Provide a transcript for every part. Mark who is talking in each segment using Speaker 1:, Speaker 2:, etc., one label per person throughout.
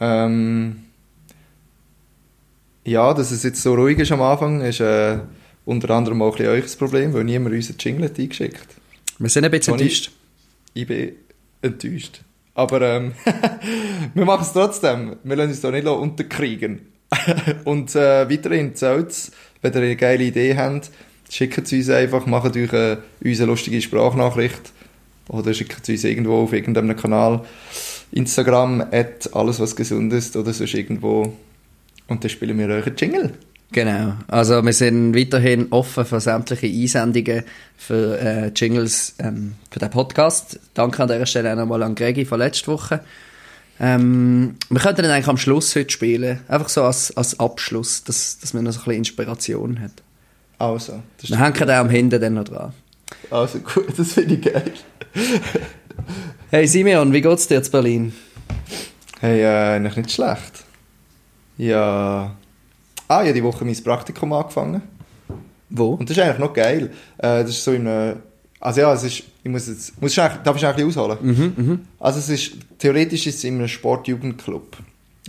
Speaker 1: Ähm, ja, dass es jetzt so ruhig ist am Anfang, ist äh, unter anderem auch ein bisschen euch das Problem, weil niemand unseren Jingle hat eingeschickt
Speaker 2: Wir sind ein bisschen
Speaker 1: Toni,
Speaker 2: enttäuscht.
Speaker 1: Ich bin enttäuscht. Aber ähm, wir machen es trotzdem. Wir lassen uns da nicht unterkriegen. Und äh, weiterhin zählt wenn ihr eine geile Idee habt, schickt es uns einfach, macht euch äh, uns eine lustige Sprachnachricht oder schickt es uns irgendwo auf irgendeinem Kanal. Instagram, at alles was gesund ist oder sonst irgendwo. Und dann spielen wir euch einen Jingle.
Speaker 2: Genau. Also wir sind weiterhin offen für sämtliche Einsendungen für äh, Jingles ähm, für den Podcast. Danke an dieser Stelle auch nochmal an Gregi von letzter Woche. Ähm, wir könnten dann eigentlich am Schluss heute spielen. Einfach so als, als Abschluss, dass, dass man noch so ein bisschen Inspiration hat.
Speaker 1: Also, das
Speaker 2: Wir hängen den am Hinten dann noch dran.
Speaker 1: also gut, das finde ich geil.
Speaker 2: Hey Simeon, wie geht's dir in Berlin?
Speaker 1: Hey, äh, eigentlich nicht schlecht. Ja. Ah, ich habe die Woche mein Praktikum angefangen.
Speaker 2: Wo?
Speaker 1: Und das ist eigentlich noch geil. Äh, das ist so in einem. Also ja, es ist. Ich muss jetzt. Muss ich eigentlich, darf ich eigentlich ausholen?
Speaker 2: Mhm,
Speaker 1: Also es ist. Theoretisch ist es in einem Sportjugendclub.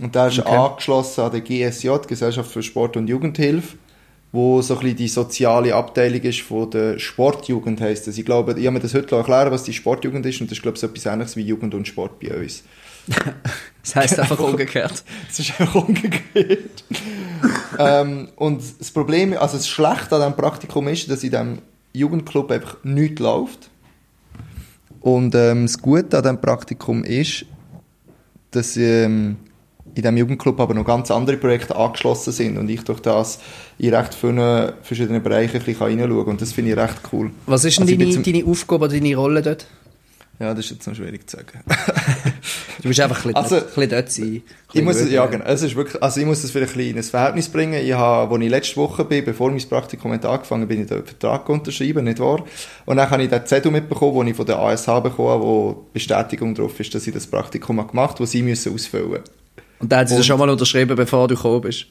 Speaker 1: Und der ist
Speaker 2: Okay.
Speaker 1: angeschlossen an der GSJ, Gesellschaft für Sport und Jugendhilfe, wo so ein bisschen die soziale Abteilung ist von der Sportjugend heisst das. Ich glaube, ich habe mir das heute erklären, was die Sportjugend ist und das ist glaube ich so etwas ähnliches wie Jugend und Sport bei uns.
Speaker 2: Das heisst einfach umgekehrt.
Speaker 1: Es ist einfach umgekehrt. ähm, und das Problem, also das Schlechte an diesem Praktikum ist, dass in diesem Jugendclub einfach nichts läuft. Und ähm, das Gute an diesem Praktikum ist, dass ähm, in diesem Jugendclub aber noch ganz andere Projekte angeschlossen sind und ich durch das in recht vielen verschiedenen Bereichen ein bisschen reinschauen kann. Und das finde ich recht cool.
Speaker 2: Was ist denn
Speaker 1: Also
Speaker 2: deine,
Speaker 1: zum-
Speaker 2: deine Aufgabe oder deine Rolle dort?
Speaker 1: Ja, das ist jetzt noch schwierig zu sagen.
Speaker 2: Du musst einfach ein bisschen,
Speaker 1: Also,
Speaker 2: ein bisschen dort sein. ein
Speaker 1: Ich muss, es, ja, genau. Es ist wirklich, also ich muss das vielleicht ein bisschen in ein Verhältnis bringen. Ich habe, als ich letzte Woche bin, bevor mein Praktikum hat angefangen bin ich den Vertrag unterschrieben, nicht wahr? Und dann habe ich den Zettel mitbekommen, den ich von der ASH bekommen habe, wo Bestätigung darauf ist, dass ich das Praktikum gemacht habe, das sie müssen ausfüllen
Speaker 2: Und dann hat sie das schon mal unterschrieben, bevor du gekommen bist.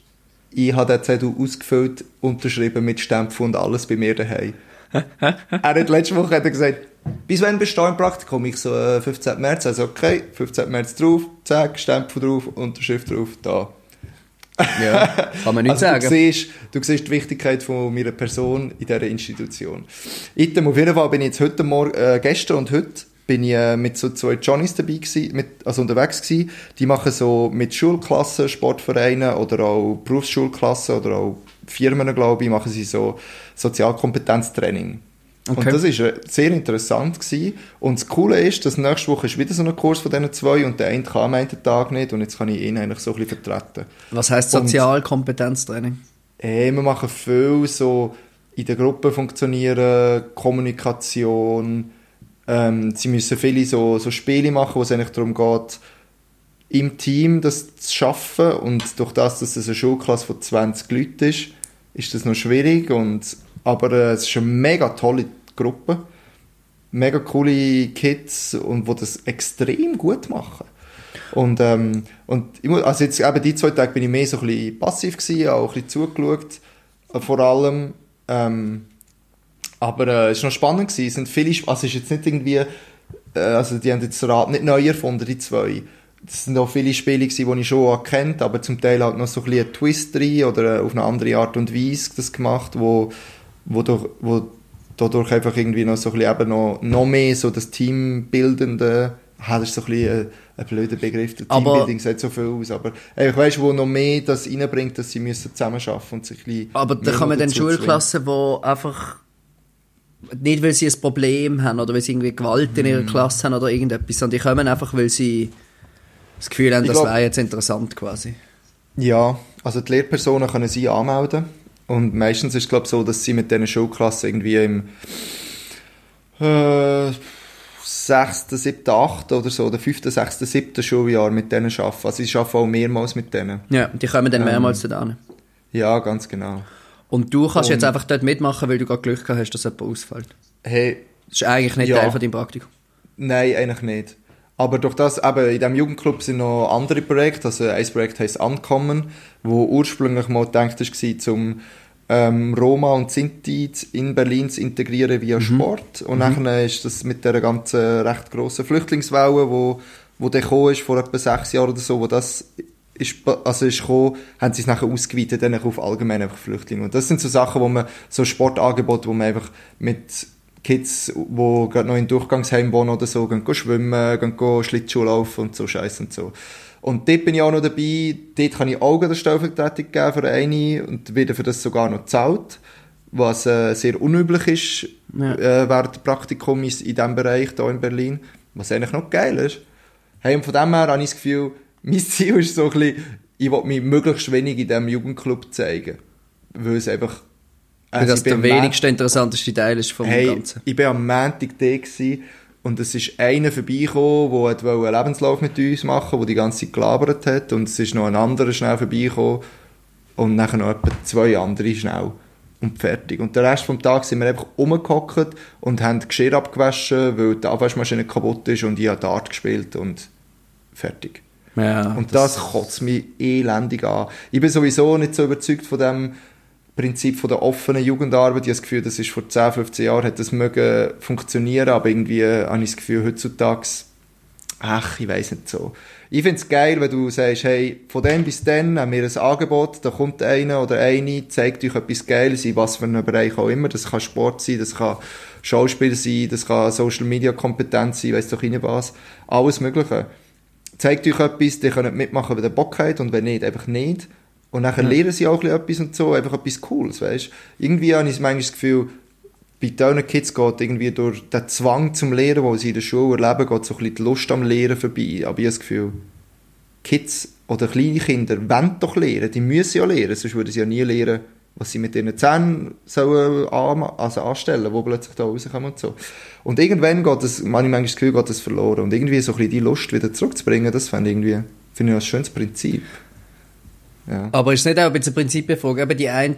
Speaker 1: Ich habe den Zettel ausgefüllt, unterschrieben mit Stempel und alles bei mir daheim. er hat letzte Woche hat er gesagt, bis wann bist du da im Praktikum? Ich so, äh, 15. März. Also, okay, 15. März drauf, zack, Stempel drauf, Unterschrift drauf, da.
Speaker 2: Ja, kann man nicht
Speaker 1: also
Speaker 2: sagen.
Speaker 1: Du siehst, du siehst die Wichtigkeit von meiner Person in dieser Institution. Item, auf jeden Fall bin ich jetzt heute Morgen, äh, gestern und heute bin ich äh, mit so zwei Johnnies dabei gewesen, mit, also unterwegs gewesen. Die machen so mit Schulklassen, Sportvereinen oder auch Berufsschulklassen oder auch Firmen, glaube ich, machen sie so Sozialkompetenztraining. Und
Speaker 2: Okay.
Speaker 1: das ist äh, sehr interessant gewesen. Und das Coole ist, dass nächste Woche ist wieder so ein Kurs von diesen zwei und der eine kann am einen Tag nicht und jetzt kann ich ihn eigentlich so ein bisschen vertreten.
Speaker 2: Was heisst
Speaker 1: Und-
Speaker 2: Sozialkompetenztraining?
Speaker 1: Hey, wir machen viel so in der Gruppe funktionieren, Kommunikation. Ähm, sie müssen viele so, so Spiele machen, wo es eigentlich darum geht, im Team das zu schaffen. Und durch das, dass es eine Schulklasse von 20 Leuten ist, ist das noch schwierig. Und, aber äh, es ist eine mega tolle Gruppe. Mega coole Kids und die das extrem gut machen. Und, ähm, und ich muss, also jetzt eben die zwei Tage bin ich mehr so ein bisschen passiv gewesen, auch ein bisschen zugeschaut, äh, vor allem. Ähm, aber äh, es war noch spannend gewesen. Es sind viele, Sp- also es ist jetzt nicht irgendwie, äh, also die haben jetzt Rad nicht neu erfunden, die zwei. Es sind auch viele Spiele gewesen, die ich schon erkannt, aber zum Teil halt noch so ein bisschen einen Twist drin oder äh, auf eine andere Art und Weise das gemacht, wo, wo, durch, wo dadurch einfach irgendwie noch so ein bisschen eben noch, noch mehr so das Teambildende, ah, das ist so ein bisschen ein, ein blöder Begriff, der Teambuilding sieht so viel aus, aber äh, ich weiss, wo noch mehr das reinbringt, dass sie müssen zusammenarbeiten und sich ein bisschen
Speaker 2: Aber da kann man dann. Schulklassen, die einfach nicht, weil sie ein Problem haben oder weil sie irgendwie Gewalt in
Speaker 1: Mhm.
Speaker 2: ihrer Klasse haben oder irgendetwas, sondern die kommen einfach, weil sie das Gefühl haben,
Speaker 1: Ich
Speaker 2: das
Speaker 1: glaub-
Speaker 2: wäre jetzt interessant quasi.
Speaker 1: Ja, also die Lehrpersonen können sie anmelden. Und meistens ist es glaube so, dass sie mit diesen Schulklassen irgendwie im äh, 6., 7., 8. oder so, oder 5., 6., 7. Schuljahr mit denen arbeiten. Also sie arbeiten auch mehrmals mit denen.
Speaker 2: Ja, die kommen dann
Speaker 1: Ähm.
Speaker 2: mehrmals da hin.
Speaker 1: Ja, ganz genau.
Speaker 2: Und du kannst
Speaker 1: Und-
Speaker 2: jetzt einfach dort mitmachen, weil du gerade Glück gehabt hast, dass jemand ausfällt.
Speaker 1: Hey,
Speaker 2: Das ist eigentlich nicht
Speaker 1: Ja.
Speaker 2: Teil von deinem Praktikum.
Speaker 1: Nein, eigentlich nicht. Aber durch das, eben, in diesem Jugendclub sind noch andere Projekte. Also ein Projekt heisst Ankommen, wo ursprünglich mal gedacht war, zum ähm, Roma und Sinti in Berlin zu integrieren via Sport. Und nachher ist das mit der ganzen recht grossen Flüchtlingswelle, wo, wo der gekommen ist, vor etwa sechs Jahren oder so, wo das ist, also ist gekommen, haben sie es nachher ausgeweitet dann auf allgemein einfach Flüchtlinge. Und das sind so Sachen, wo man, so Sportangebote, wo man einfach mit Kids, die gerade noch in Durchgangsheim wohnen oder so, gehen, schwimmen, gehen, Schlittschuh laufen und so Scheiß und so. Und dort bin ich auch noch dabei, dort kann ich auch eine Stellvertretung geben für eine und werde für das sogar noch gezahlt, was äh, sehr unüblich ist
Speaker 2: Ja.
Speaker 1: äh, während des Praktikums in diesem Bereich hier in Berlin, was eigentlich noch geil ist. Hey, und von dem her habe ich das Gefühl, mein Ziel ist so ein bisschen, ich will mich möglichst wenig in diesem Jugendclub zeigen. Weil es einfach...
Speaker 2: Weil
Speaker 1: also
Speaker 2: das der wenigste interessanteste Teil ist vom
Speaker 1: Hey,
Speaker 2: Ganzen.
Speaker 1: ich bin am Montag da und es ist einer vorbeigekommen, der wollte einen Lebenslauf mit uns machen, der die ganze Zeit gelabert hat und es ist noch ein anderer schnell vorbeigekommen und nachher noch etwa zwei andere schnell und fertig. Und den Rest vom Tag sind wir einfach rumgehockt und haben Geschirr abgewaschen, weil die Abwaschmaschine kaputt ist und ich habe Dart gespielt und fertig.
Speaker 2: Ja,
Speaker 1: Und das, kotzt mich elendig an. Ich bin sowieso nicht so überzeugt von dem Prinzip von der offenen Jugendarbeit. Ich habe das Gefühl, das ist vor 10, 15 Jahren hat das mögen funktionieren, aber irgendwie habe ich das Gefühl, heutzutage, ach, ich weiß nicht so. Ich finde es geil, wenn du sagst, hey, von dem bis dann haben wir ein Angebot, da kommt einer oder eine, zeigt euch etwas Geiles, in was für einem Bereich auch immer. Das kann Sport sein, das kann Schauspiel sein, das kann Social Media Kompetenz sein, weiss doch nicht was. Alles Mögliche zeigt euch etwas, die könnt mitmachen, wenn ihr Bock habt und wenn nicht, einfach nicht. Und nachher lernen sie auch etwas und so, einfach etwas Cooles, weißt Irgendwie habe ich manchmal das Gefühl, bei diesen Kids geht irgendwie durch den Zwang zum Lehren, den sie in der Schule erleben, geht so ein bisschen die Lust am Lehren vorbei. Aber ich habe das Gefühl, Kids oder kleine Kinder wollen doch lehren, die müssen ja lehren, sonst würden sie ja nie lernen, was sie mit ihren Zähnen sollen an, also anstellen, wo plötzlich da rauskommen und so. Und irgendwann geht das, manchmal das Gefühl, geht das verloren. Und irgendwie so ein bisschen die Lust wieder zurückzubringen, das fände ich irgendwie, finde ich ein schönes Prinzip. Ja.
Speaker 2: Aber ist es nicht auch ein bisschen eine Prinzipienfrage? Eben die einen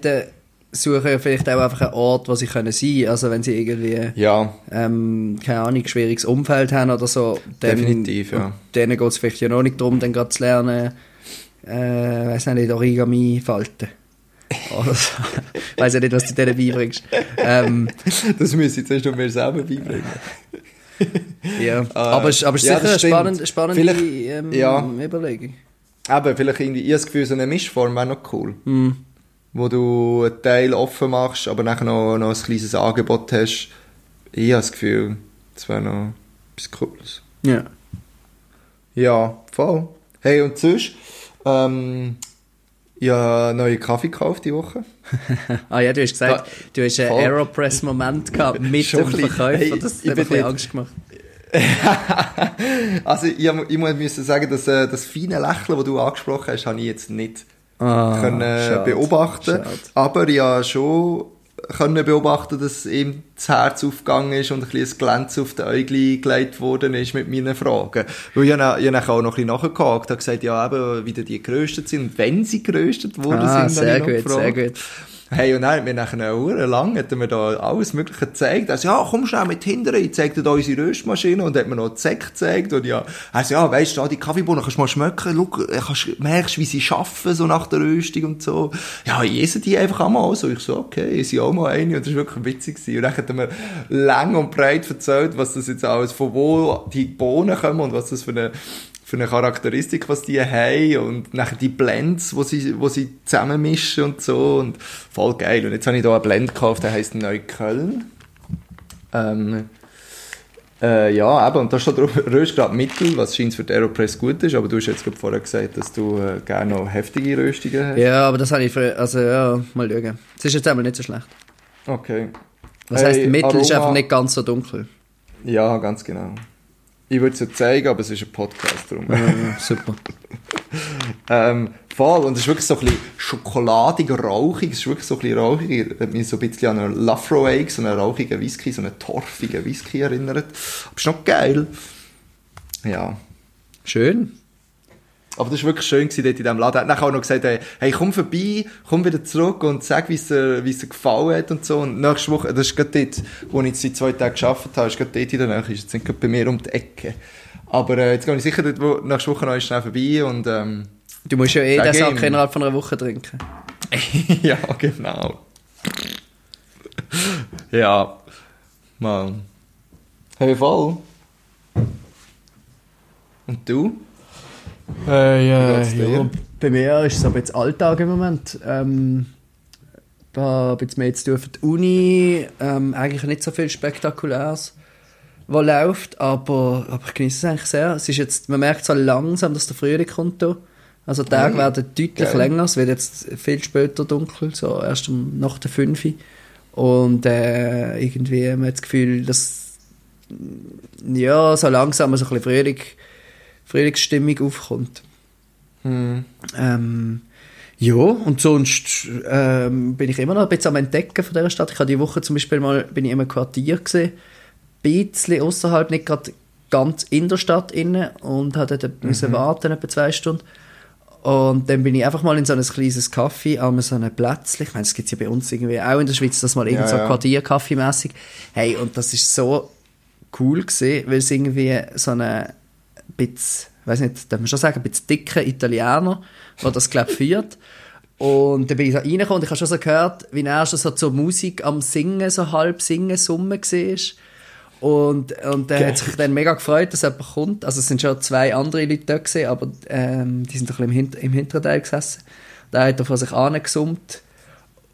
Speaker 2: suchen ja vielleicht auch einfach einen Ort, wo sie können sein Also wenn sie irgendwie,
Speaker 1: Ja,
Speaker 2: ähm, keine Ahnung, schwieriges Umfeld haben oder so. Dann,
Speaker 1: Definitiv, ja.
Speaker 2: Denen geht es vielleicht ja noch nicht darum, dann gerade zu lernen, äh, weiss nicht, Origami falten. Oder so. weiss ja nicht, was du denen beibringst. Ähm,
Speaker 1: das müsste ich zuerst noch mir selber beibringen.
Speaker 2: ja. aber es aber es ist
Speaker 1: ja,
Speaker 2: sicher eine spannende, spannende ähm,
Speaker 1: ja.
Speaker 2: Überlegung.
Speaker 1: Eben, vielleicht irgendwie, ich habe das Gefühl, so eine Mischform wäre noch cool.
Speaker 2: Hm.
Speaker 1: Wo du einen Teil offen machst, aber nachher noch, noch ein kleines Angebot hast. Ich habe das Gefühl, das wäre noch etwas Cooles.
Speaker 2: Ja.
Speaker 1: Ja, voll. Hey, und sonst, ähm, ich habe neue Kaffee gekauft die Woche.
Speaker 2: Ah ja, du hast gesagt,
Speaker 1: Ja,
Speaker 2: du hast einen. Aeropress-Moment gehabt mit dem. Verkäufer.
Speaker 1: Hey,
Speaker 2: das
Speaker 1: ich
Speaker 2: hat mir ein bisschen Angst gemacht.
Speaker 1: also, ich, ich muss sagen, dass äh, das feine Lächeln, das du angesprochen hast, habe ich jetzt nicht
Speaker 2: Ah,
Speaker 1: können äh,
Speaker 2: schade,
Speaker 1: beobachten.
Speaker 2: schade.
Speaker 1: Aber habe schon können beobachten, dass ihm das Herz aufgegangen ist und ein bisschen ein Glänz auf die Äugel gelegt worden ist mit meinen Fragen. Weil ich habe, ich habe auch noch ein bisschen nachgehakt, habe gesagt, ja eben, wie die geröstet sind wenn sie geröstet worden
Speaker 2: Ah,
Speaker 1: sind,
Speaker 2: sehr gut, sehr gut.
Speaker 1: Hey, und dann hat mir nachher eine Uhr lang hat mir da alles Mögliche gezeigt. Er so, ja, komm schnell mit hinten, ich zeig dir da unsere Röstmaschine und hat mir noch Säcke gezeigt und ja, er so, ja, weisst du, die Kaffeebohnen kannst du mal schmecken, schau, merkst, wie sie arbeiten, so nach der Röstung und so. Ja, ich esse die einfach einmal so. Ich so, okay, ich sie auch mal eine und das war wirklich witzig gewesen. Und dann hat er mir lang und breit erzählt, was das jetzt alles, von wo die Bohnen kommen und was das für eine für eine Charakteristik, was die haben und nachher die Blends, wo sie, wo sie zusammenmischen und so und voll geil. Und jetzt habe ich da einen Blend gekauft, der heißt Neukölln. Ähm, äh, ja, eben, und da steht drauf, Röstgrad Mittel, was scheint für die Aeropress gut ist, aber du hast jetzt gerade vorher gesagt, dass du äh, gerne noch heftige Röstungen hast.
Speaker 2: Ja, aber das habe ich für, also ja, mal schauen. Es ist jetzt einmal nicht so schlecht.
Speaker 1: Okay.
Speaker 2: Was
Speaker 1: Hey,
Speaker 2: heisst, Mittel ist
Speaker 1: Aroma-
Speaker 2: einfach nicht ganz so dunkel.
Speaker 1: Ja, ganz genau. Ich würde es dir zeigen, aber es ist ein Podcast drum.
Speaker 2: Ja, super.
Speaker 1: Ähm, voll, und es ist wirklich so ein bisschen schokoladig, rauchig, es ist wirklich so ein bisschen rauchig, hat mich so ein bisschen an einen Lafroig, so einen rauchigen Whisky, so einen torfigen Whisky erinnert. Aber ist noch geil. Ja.
Speaker 2: Schön.
Speaker 1: Aber das war wirklich schön gewesen, dort in diesem Laden. Er hat nachher auch noch gesagt, hey, komm vorbei, komm wieder zurück und sag, wie es dir, wie es dir gefallen hat und so. Und nächste Woche, das ist gerade dort, wo ich die zwei Tage gearbeitet habe, ist gerade dort in der Nähe, ist jetzt gerade bei mir um die Ecke. Aber äh, jetzt gehe ich sicher dort, wo, nächste Woche noch schnell vorbei und ähm,
Speaker 2: Du musst ja eh den Sack innerhalb von einer Woche trinken.
Speaker 1: ja, genau. ja. Mal. Hey, voll. Und du?
Speaker 2: Äh,
Speaker 1: dir?
Speaker 2: ja, bei mir ist es aber jetzt Alltag im Moment. Ähm, da habe ich jetzt mehr zu tun für die Uni. Ähm, eigentlich nicht so viel Spektakuläres, was läuft, aber, aber ich genieße es eigentlich sehr. Es ist jetzt, man merkt so langsam, dass der Frühling kommt. Also die Tage
Speaker 1: Mhm.
Speaker 2: werden deutlich
Speaker 1: Geil.
Speaker 2: länger. Es wird jetzt viel später dunkel, so erst um, nach der 5 Uhr. Und äh, irgendwie haben wir das Gefühl, dass ja, so langsam so ein bisschen Frühling, Frühlingsstimmung aufkommt.
Speaker 1: Hm.
Speaker 2: Ähm, ja, und sonst ähm, bin ich immer noch ein bisschen am Entdecken von dieser Stadt. Ich habe die Woche zum Beispiel mal bin ich in einem Quartier gesehen, ein bisschen außerhalb, nicht gerade ganz in der Stadt inne und hatte dort müssen warten etwa zwei Stunden. Und dann bin ich einfach mal in so ein kleines Café an so einem Plätzchen. Ich meine, das gibt es ja bei uns irgendwie auch in der Schweiz, das mal irgend so
Speaker 1: Ja, ja.
Speaker 2: Quartierkaffee mäßig. Hey, und das ist so cool gesehen, weil es irgendwie so eine bisschen, weiß nicht, darf man schon sagen, ein bisschen dicker Italiener, der das glaube führt. Und dann bin ich so reingekommen und ich habe schon so gehört, wie er schon so zur Musik am Singen, so halb singen, summen war. Und, und der hat sich dann mega gefreut, dass jemand kommt. Also es sind schon zwei andere Leute da gewesen, aber ähm, die sind doch ein bisschen im, Hint im hinteren Teil gesessen. Da hat er von sich angesummt.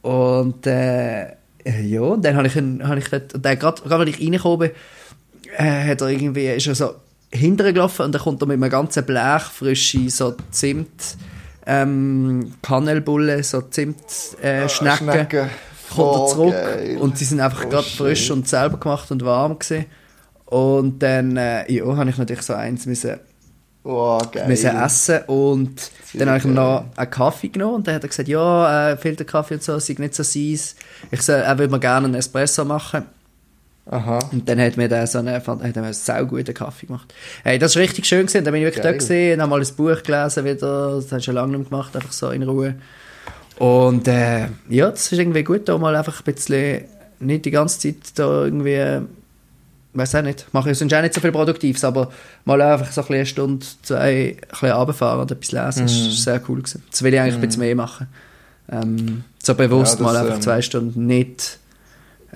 Speaker 2: Und äh, ja, und dann habe ich, habe ich dort, und dann gerade, gerade wenn ich reingekommen bin, äh, hat er irgendwie, ist er so hinterher gelaufen und dann kommt er mit einem ganzen Blech frische so Zimt, ähm, Kanelbulle, so Zimt, äh, Schnecken,
Speaker 1: Schnecken.
Speaker 2: kommt er zurück
Speaker 1: geil.
Speaker 2: und die sind einfach
Speaker 1: Oh,
Speaker 2: gerade frisch und selber gemacht und warm gewesen. Und dann, äh, ja, habe ich natürlich so eins müssen,
Speaker 1: Oh,
Speaker 2: müssen essen und
Speaker 1: Sehr
Speaker 2: dann habe ich ihm
Speaker 1: geil.
Speaker 2: noch einen Kaffee genommen und dann hat er gesagt, ja, äh, Filterkaffee und so, sei nicht so seins. Ich soll, er würde mir gerne einen Espresso machen.
Speaker 1: Aha.
Speaker 2: Und dann hat mir der so einen, hat er mir einen sau guten Kaffee gemacht. Hey, das war richtig schön gewesen. Dann bin ich wirklich
Speaker 1: Geil.
Speaker 2: da gesehen, habe mal ein Buch gelesen wieder. Das habe ich schon lange nicht gemacht, einfach so in Ruhe. Und äh, ja, das ist irgendwie gut, da mal einfach ein bisschen nicht die ganze Zeit da irgendwie, weiß auch nicht, mache ich sonst auch nicht so viel Produktives, aber mal einfach so ein eine Stunde, zwei, ein bisschen runterfahren und etwas lesen, das
Speaker 1: Mhm.
Speaker 2: ist sehr cool gewesen. Das will ich eigentlich ein bisschen mehr machen. Ähm, so bewusst
Speaker 1: Ja, das,
Speaker 2: mal einfach
Speaker 1: ähm,
Speaker 2: zwei Stunden nicht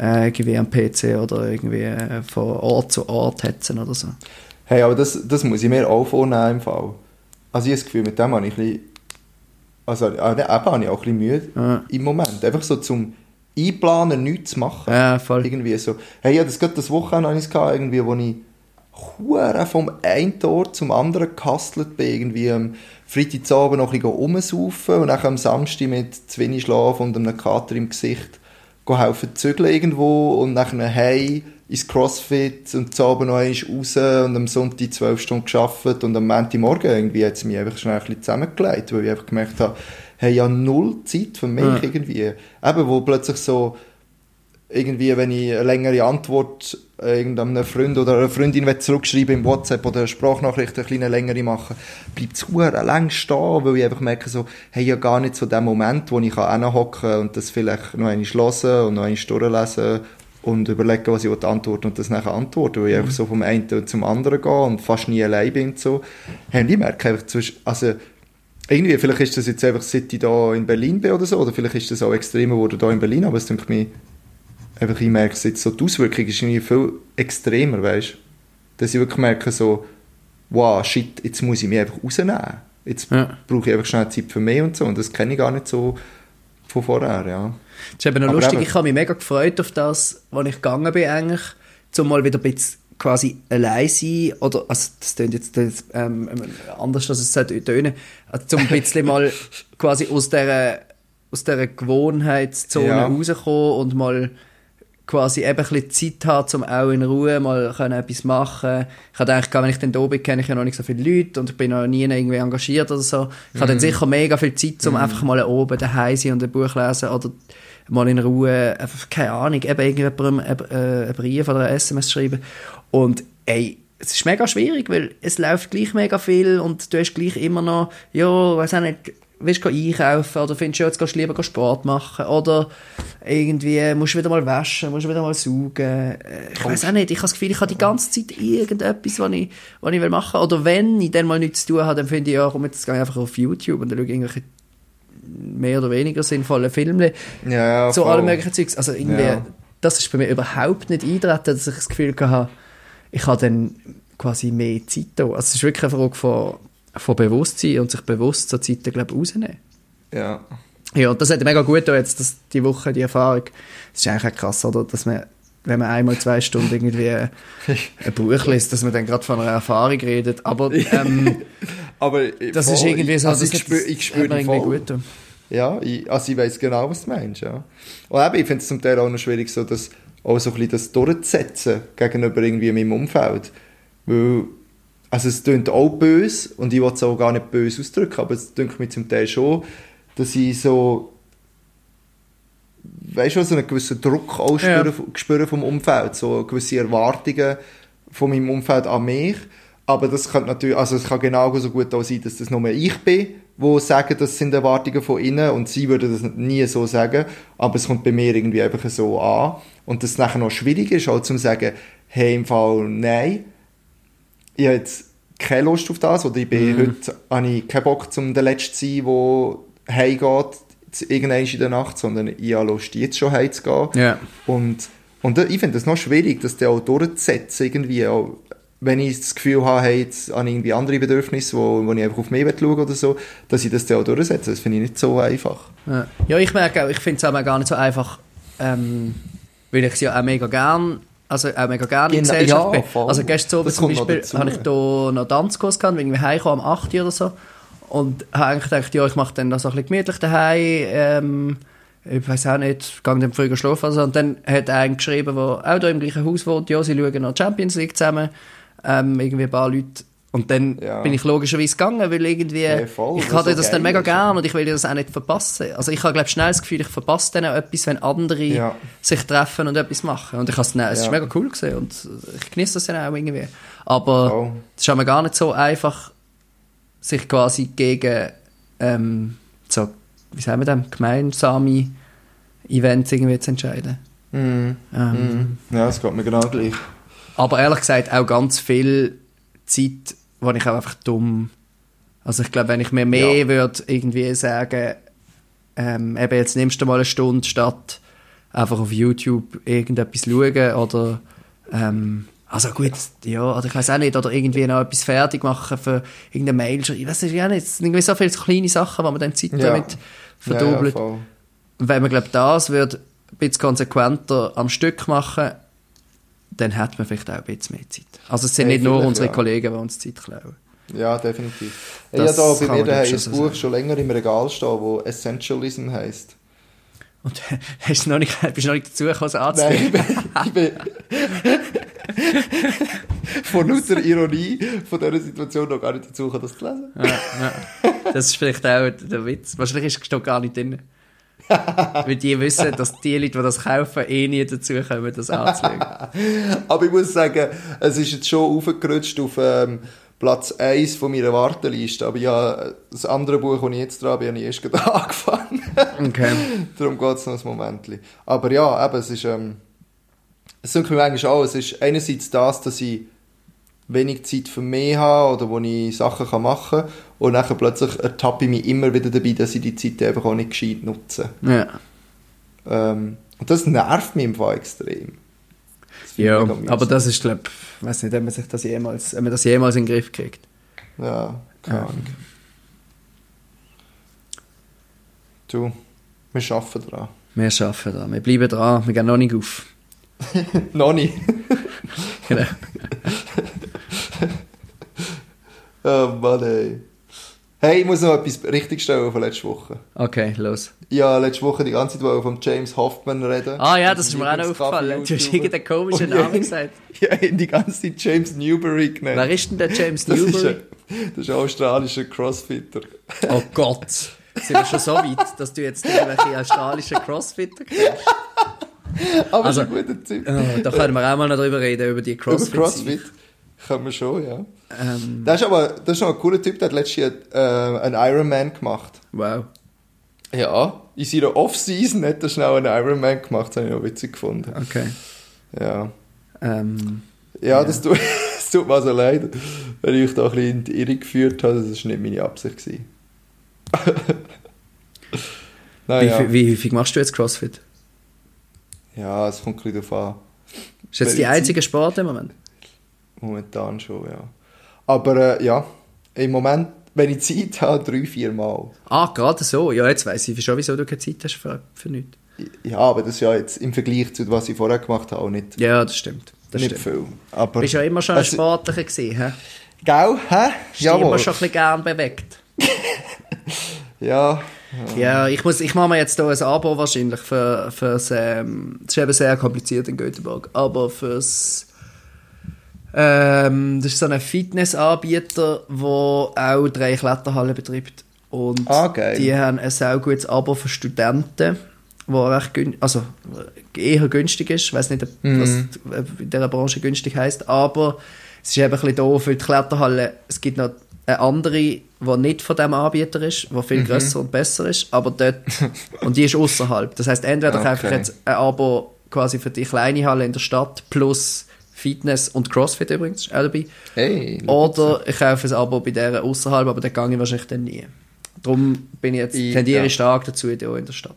Speaker 2: äh, irgendwie am PC oder irgendwie äh, von Ort zu Ort hetzen oder so.
Speaker 1: Hey, aber das, das muss ich mir auch vornehmen im Fall. Also ich habe das Gefühl, mit dem habe ich ein bisschen... Also eben habe ich auch ein bisschen Mühe
Speaker 2: Ja.
Speaker 1: im Moment. Einfach so zum Einplanen, nichts zu machen.
Speaker 2: Ja, voll.
Speaker 1: Irgendwie so. Hey, ja, das gerade das Wochenende hatte ich irgendwie, wo ich hure vom einen Ort zum anderen gehustelt bin. Irgendwie am Freitagabend noch ein bisschen rumsaufen und dann am Samstag mit zu wenig Schlaf und einem Kater im Gesicht helfen zügeln irgendwo und dann hey ins Crossfit und zu Abend noch einmal raus und am Sonntag zwölf Stunden gearbeitet und am Montagmorgen irgendwie hat es mich einfach schnell ein bisschen zusammengelegt, weil ich einfach gemerkt habe, hey, ja null Zeit für mich
Speaker 2: Ja.
Speaker 1: irgendwie. Eben, wo plötzlich so irgendwie, wenn ich eine längere Antwort äh, irgendeinem Freund oder einer Freundin will zurückschreiben im WhatsApp oder eine Sprachnachricht eine kleine längere machen, bleibt es verdammt lang stehen, weil ich einfach merke so, hey, ja gar nicht so der Moment, wo ich hinhocken kann und das vielleicht noch einmal hören und noch einmal durchlesen und überlegen, was ich antworten und das nachher antworten, weil ich einfach so vom einen zum anderen gehe und fast nie allein bin und so. Hey, und ich merke einfach, zwischen, also irgendwie, vielleicht ist das jetzt einfach, seit ich da in Berlin bin oder so, oder vielleicht ist das auch extremer geworden da in Berlin, aber es denke mir, einfach, ich merke es jetzt so, die Auswirkung ist irgendwie viel extremer, weißt? Dass ich wirklich merke so, wow, shit, jetzt muss ich mich einfach rausnehmen. Jetzt
Speaker 2: Ja.
Speaker 1: brauche ich einfach schnell Zeit für mich und so, und das kenne ich gar nicht so von vorher, ja.
Speaker 2: Das ist eben noch
Speaker 1: Aber
Speaker 2: lustig,
Speaker 1: eben-
Speaker 2: ich habe mich mega gefreut auf das, wo ich gegangen bin eigentlich, zum mal wieder ein bisschen quasi allein sein, oder, also das klingt jetzt das, ähm, anders, als es sollte tönen, also zum ein bisschen mal quasi aus dieser, aus dieser Gewohnheitszone
Speaker 1: Ja.
Speaker 2: rauskommen und mal quasi eben ein bisschen Zeit haben, um auch in Ruhe mal können etwas machen Ich habe gedacht, wenn ich dann da bin, kenne ich ja noch nicht so viele Leute und ich bin noch nie irgendwie engagiert oder so. Ich habe dann sicher mega viel Zeit, um einfach mal oben daheim sein und ein Buch lesen oder mal in Ruhe, keine Ahnung, eben irgendjemandem äh, einen Brief oder eine SMS schreiben. Und ey, es ist mega schwierig, weil es läuft gleich mega viel und du hast gleich immer noch, ja, weiß auch nicht, willst du einkaufen oder findest du, jetzt gehst du lieber Sport machen oder irgendwie musst du wieder mal waschen, musst du wieder mal saugen. Ich weiß auch nicht, ich habe das Gefühl, ich habe die ganze Zeit irgendetwas, was ich, was ich will machen Oder wenn ich dann mal nichts zu tun habe, dann finde ich, ja, komm, jetzt gehe ich einfach auf YouTube und dann schaue ich irgendwelche mehr oder weniger sinnvolle Filme
Speaker 1: Ja, ja,
Speaker 2: so
Speaker 1: voll.
Speaker 2: alle möglichen Zeugs. Also irgendwie,
Speaker 1: Ja.
Speaker 2: das ist bei mir überhaupt nicht eintreten, dass ich das Gefühl hatte, ich habe dann quasi mehr Zeit da. Also es ist wirklich eine Frage von, von Bewusstsein und sich bewusst so Zeiten, glaube ich, rausnehmen.
Speaker 1: Ja.
Speaker 2: Ja, und das hat mega gut da jetzt, dass die Woche, die Erfahrung. Es ist eigentlich auch krass, oder? Dass man, wenn man einmal zwei Stunden irgendwie ein Buch liest, dass man dann gerade von einer Erfahrung redet. Aber ähm,
Speaker 1: Aber
Speaker 2: das
Speaker 1: voll,
Speaker 2: ist irgendwie so,
Speaker 1: also
Speaker 2: das
Speaker 1: ich spüre ich
Speaker 2: irgendwie
Speaker 1: voll.
Speaker 2: gut getan.
Speaker 1: Ja, ich, also ich weiß genau, was du meinst, ja. Und eben, ich finde es zum Teil auch noch schwierig, so das, auch so ein bisschen das durchzusetzen gegenüber irgendwie meinem Umfeld. Weil, also es klingt auch böse und ich will es auch gar nicht böse ausdrücken, aber es klingt mir zum Teil schon, dass ich so, weißt du, so einen gewissen Druck auch
Speaker 2: Ja.
Speaker 1: spüre, spüre vom Umfeld, so gewisse Erwartungen von meinem Umfeld an mich. Aber das kann natürlich, also es kann genauso gut auch sein, dass das nur ich bin, wo sagen, das sind Erwartungen von ihnen und sie würden das nie so sagen, aber es kommt bei mir irgendwie einfach so an und das nachher noch schwierig ist, auch zu sagen, hey, im Fall nein, ich habe jetzt keine Lust auf das oder ich bin heute, habe ich keinen Bock, zum der Letzte zu sein, der heimgeht, irgendwann in der Nacht, sondern ich habe Lust, jetzt schon heimzugehen.
Speaker 2: Ja.
Speaker 1: Und, und ich finde es noch schwierig, das dann auch durchzusetzen, irgendwie, auch wenn ich das Gefühl habe, hey, jetzt habe ich irgendwie andere Bedürfnisse, wo, wo ich einfach auf mich schaue oder so, dass ich das dann auch durchsetze. Das finde ich nicht so einfach.
Speaker 2: Ja, ja ich merke auch, ich finde es auch gar nicht so einfach, ähm, weil ich es ja auch mega gern, also auch mega gerne in
Speaker 1: Genau,
Speaker 2: Gesellschaft
Speaker 1: ja,
Speaker 2: bin. Also gestern Abend zum Beispiel habe ich da noch Tanzkurs gehabt, wenn ich heimkomme am 8 Uhr oder so und habe eigentlich gedacht, ja, ich mache dann noch so ein bisschen gemütlich daheim, ähm, ich weiß auch nicht, gehe dann früher schlafen oder so. und dann hat einer geschrieben, der auch da im gleichen Haus wohnt, ja, sie schauen noch Champions League zusammen, ähm, irgendwie ein paar Leute und dann
Speaker 1: Ja.
Speaker 2: bin ich logischerweise gegangen, weil irgendwie,
Speaker 1: Ja, voll,
Speaker 2: ich hatte das
Speaker 1: geil
Speaker 2: dann mega gern und ich will das auch nicht verpassen. Also ich habe, glaube schnell das Gefühl, ich verpasse dann auch etwas, wenn andere
Speaker 1: Ja.
Speaker 2: sich treffen und etwas machen. Und ich habe es es ist mega cool gesehen und ich genieße das dann auch irgendwie. Aber es ist aber gar nicht so einfach, sich quasi gegen ähm, so, wie sagen wir das, gemeinsame Events irgendwie zu entscheiden.
Speaker 1: Mhm.
Speaker 2: Ähm,
Speaker 1: Mhm. Ja, es geht mir genau gleich.
Speaker 2: aber ehrlich gesagt auch ganz viel Zeit, wo ich auch einfach dumm. Also ich glaube, wenn ich mir mehr
Speaker 1: Ja.
Speaker 2: würde irgendwie sagen, ähm, eben jetzt nimmst du mal eine Stunde statt einfach auf YouTube irgendetwas schauen oder ähm, also gut, ja, oder ich weiß auch nicht, oder irgendwie noch etwas fertig machen für irgendeine Mail. Ich weiß nicht, ja nicht, es sind irgendwie so viele so kleine Sachen, wo man dann Zeit
Speaker 1: Ja.
Speaker 2: damit verdoppelt.
Speaker 1: Ja, ja,
Speaker 2: wenn man glaubt, das wird ein bisschen konsequenter am Stück machen, dann hat man vielleicht auch ein bisschen mehr Zeit. Also es sind
Speaker 1: Hey,
Speaker 2: nicht nur unsere
Speaker 1: ja.
Speaker 2: Kollegen, die uns Zeit klauen.
Speaker 1: Ja, definitiv. Ich
Speaker 2: Das
Speaker 1: habe da bei mir daheim ein
Speaker 2: so
Speaker 1: Buch
Speaker 2: sagen.
Speaker 1: schon länger im Regal stehen, wo Essentialism heisst.
Speaker 2: Und hast du noch nicht, bist du noch nicht dazu gekommen, es?
Speaker 1: Nein, ich bin, ich bin von lauter Ironie von dieser Situation noch gar nicht dazu gekommen, das zu lesen.
Speaker 2: Ja, ja. Das ist vielleicht auch der Witz. Wahrscheinlich ist es gar nicht drin. Weil die wissen, dass die Leute, die das kaufen, eh nie dazu kommen, das anzulegen.
Speaker 1: Aber ich muss sagen, es ist jetzt schon aufgerutscht auf ähm, Platz 1 von meiner Warteliste. Aber ja, das andere Buch, das ich jetzt dran bin, habe ich erst gerade angefangen.
Speaker 2: Okay.
Speaker 1: Darum geht es noch ein Moment. Aber ja, eben, es ist, ähm, es denke mir eigentlich auch, es ist einerseits das, dass ich wenig Zeit für mich habe oder wo ich Sachen kann machen kann und dann plötzlich ertappe ich mich immer wieder dabei, dass ich die Zeit einfach auch nicht gescheit nutze.
Speaker 2: Ja.
Speaker 1: Ähm, und das nervt mich im Fall extrem.
Speaker 2: Ja, aber das ist, glaube ich, weiß nicht, ob man sich das jemals, ob man das jemals in den Griff kriegt.
Speaker 1: Ja, keine
Speaker 2: Ja.
Speaker 1: Ahnung. Du, wir arbeiten dran.
Speaker 2: Wir arbeiten da, wir bleiben dran, wir gehen noch nicht auf.
Speaker 1: Noch nicht.
Speaker 2: Genau.
Speaker 1: Oh Mann, ey. Hey, ich muss noch etwas richtig stellen von letzter Woche.
Speaker 2: Okay, los.
Speaker 1: Habe letzte Woche die ganze Zeit von James Hoffman reden.
Speaker 2: Ah ja, das ist mir auch noch aufgefallen. Du hast irgendeinen komischen Namen gesagt.
Speaker 1: Ja, ihn die ganze Zeit James Newbury genannt.
Speaker 2: Wer ist denn der James
Speaker 1: das, ist
Speaker 2: Newbury?
Speaker 1: ein, das ist ein australischer Crossfitter.
Speaker 2: Oh Gott. Sind wir schon so weit, dass du jetzt irgendwelche australischen Crossfitter kennst?
Speaker 1: Aber
Speaker 2: Also-
Speaker 1: ist ein guter Typ.
Speaker 2: Oh, da können wir auch mal noch drüber reden, über die
Speaker 1: Über
Speaker 2: Crossfit.
Speaker 1: Können wir schon, ja.
Speaker 2: Ähm,
Speaker 1: Das ist aber das ist noch ein cooler Typ, der hat letztes Jahr äh, einen Ironman gemacht.
Speaker 2: wow.
Speaker 1: Ja, in seiner Off-Season hat er schnell einen Ironman gemacht, das habe ich noch witzig gefunden.
Speaker 2: Okay.
Speaker 1: Ja,
Speaker 2: Ähm,
Speaker 1: ja,
Speaker 2: Ja.
Speaker 1: Das, tut, das tut mir also leid, wenn ich euch da ein bisschen in die Irre geführt habe. Das war nicht meine Absicht. gewesen.
Speaker 2: wie, viel- wie häufig machst du jetzt Crossfit?
Speaker 1: ja, es kommt ein bisschen darauf an.
Speaker 2: Ist jetzt die einzige Sport im Moment?
Speaker 1: Momentan schon, ja. Aber äh, ja, im Moment, wenn ich Zeit habe, drei, vier Mal.
Speaker 2: Ah, gerade so. Ja, jetzt weiss ich schon, wieso du keine Zeit hast für, für nichts.
Speaker 1: Ja, aber das ist ja jetzt im Vergleich zu was ich vorher gemacht habe auch nicht,
Speaker 2: Ja, das stimmt. Das
Speaker 1: nicht
Speaker 2: stimmt.
Speaker 1: viel. Aber,
Speaker 2: bist ja immer schon ein
Speaker 1: Also-
Speaker 2: Sportlicher gewesen, hä?
Speaker 1: Gell? Hä?
Speaker 2: Hast dich immer
Speaker 1: Jawohl.
Speaker 2: schon ein bisschen gern bewegt.
Speaker 1: Ja,
Speaker 2: Ja, ich, muss, ich mache mir jetzt hier ein Abo wahrscheinlich für, fürs, ähm, das ist eben sehr kompliziert in Göteborg, aber fürs, ähm, das ist so ein Fitnessanbieter, der auch drei Kletterhallen betreibt. Und
Speaker 1: Ah, geil.
Speaker 2: die haben ein sehr gutes Abo für Studenten, wo recht gün also eher günstig ist. Ich weiß nicht, ob
Speaker 1: Mhm.
Speaker 2: was in dieser Branche günstig heißt, aber es ist eben ein bisschen doof für die Kletterhalle. Es gibt noch eine andere, die nicht von diesem Anbieter ist, die
Speaker 1: Mhm.
Speaker 2: viel grösser und besser ist, aber dort, und die ist außerhalb. Das heißt, entweder
Speaker 1: Okay.
Speaker 2: kaufe ich jetzt ein Abo quasi für die kleine Halle in der Stadt plus Fitness und Crossfit übrigens, ist auch dabei.
Speaker 1: hey.
Speaker 2: Oder ich kaufe ein Abo bei der außerhalb, aber dann gehe ich wahrscheinlich dann nie. Darum bin ich jetzt,
Speaker 1: Ich-
Speaker 2: tendiere ich
Speaker 1: ja.
Speaker 2: stark dazu, in der Stadt.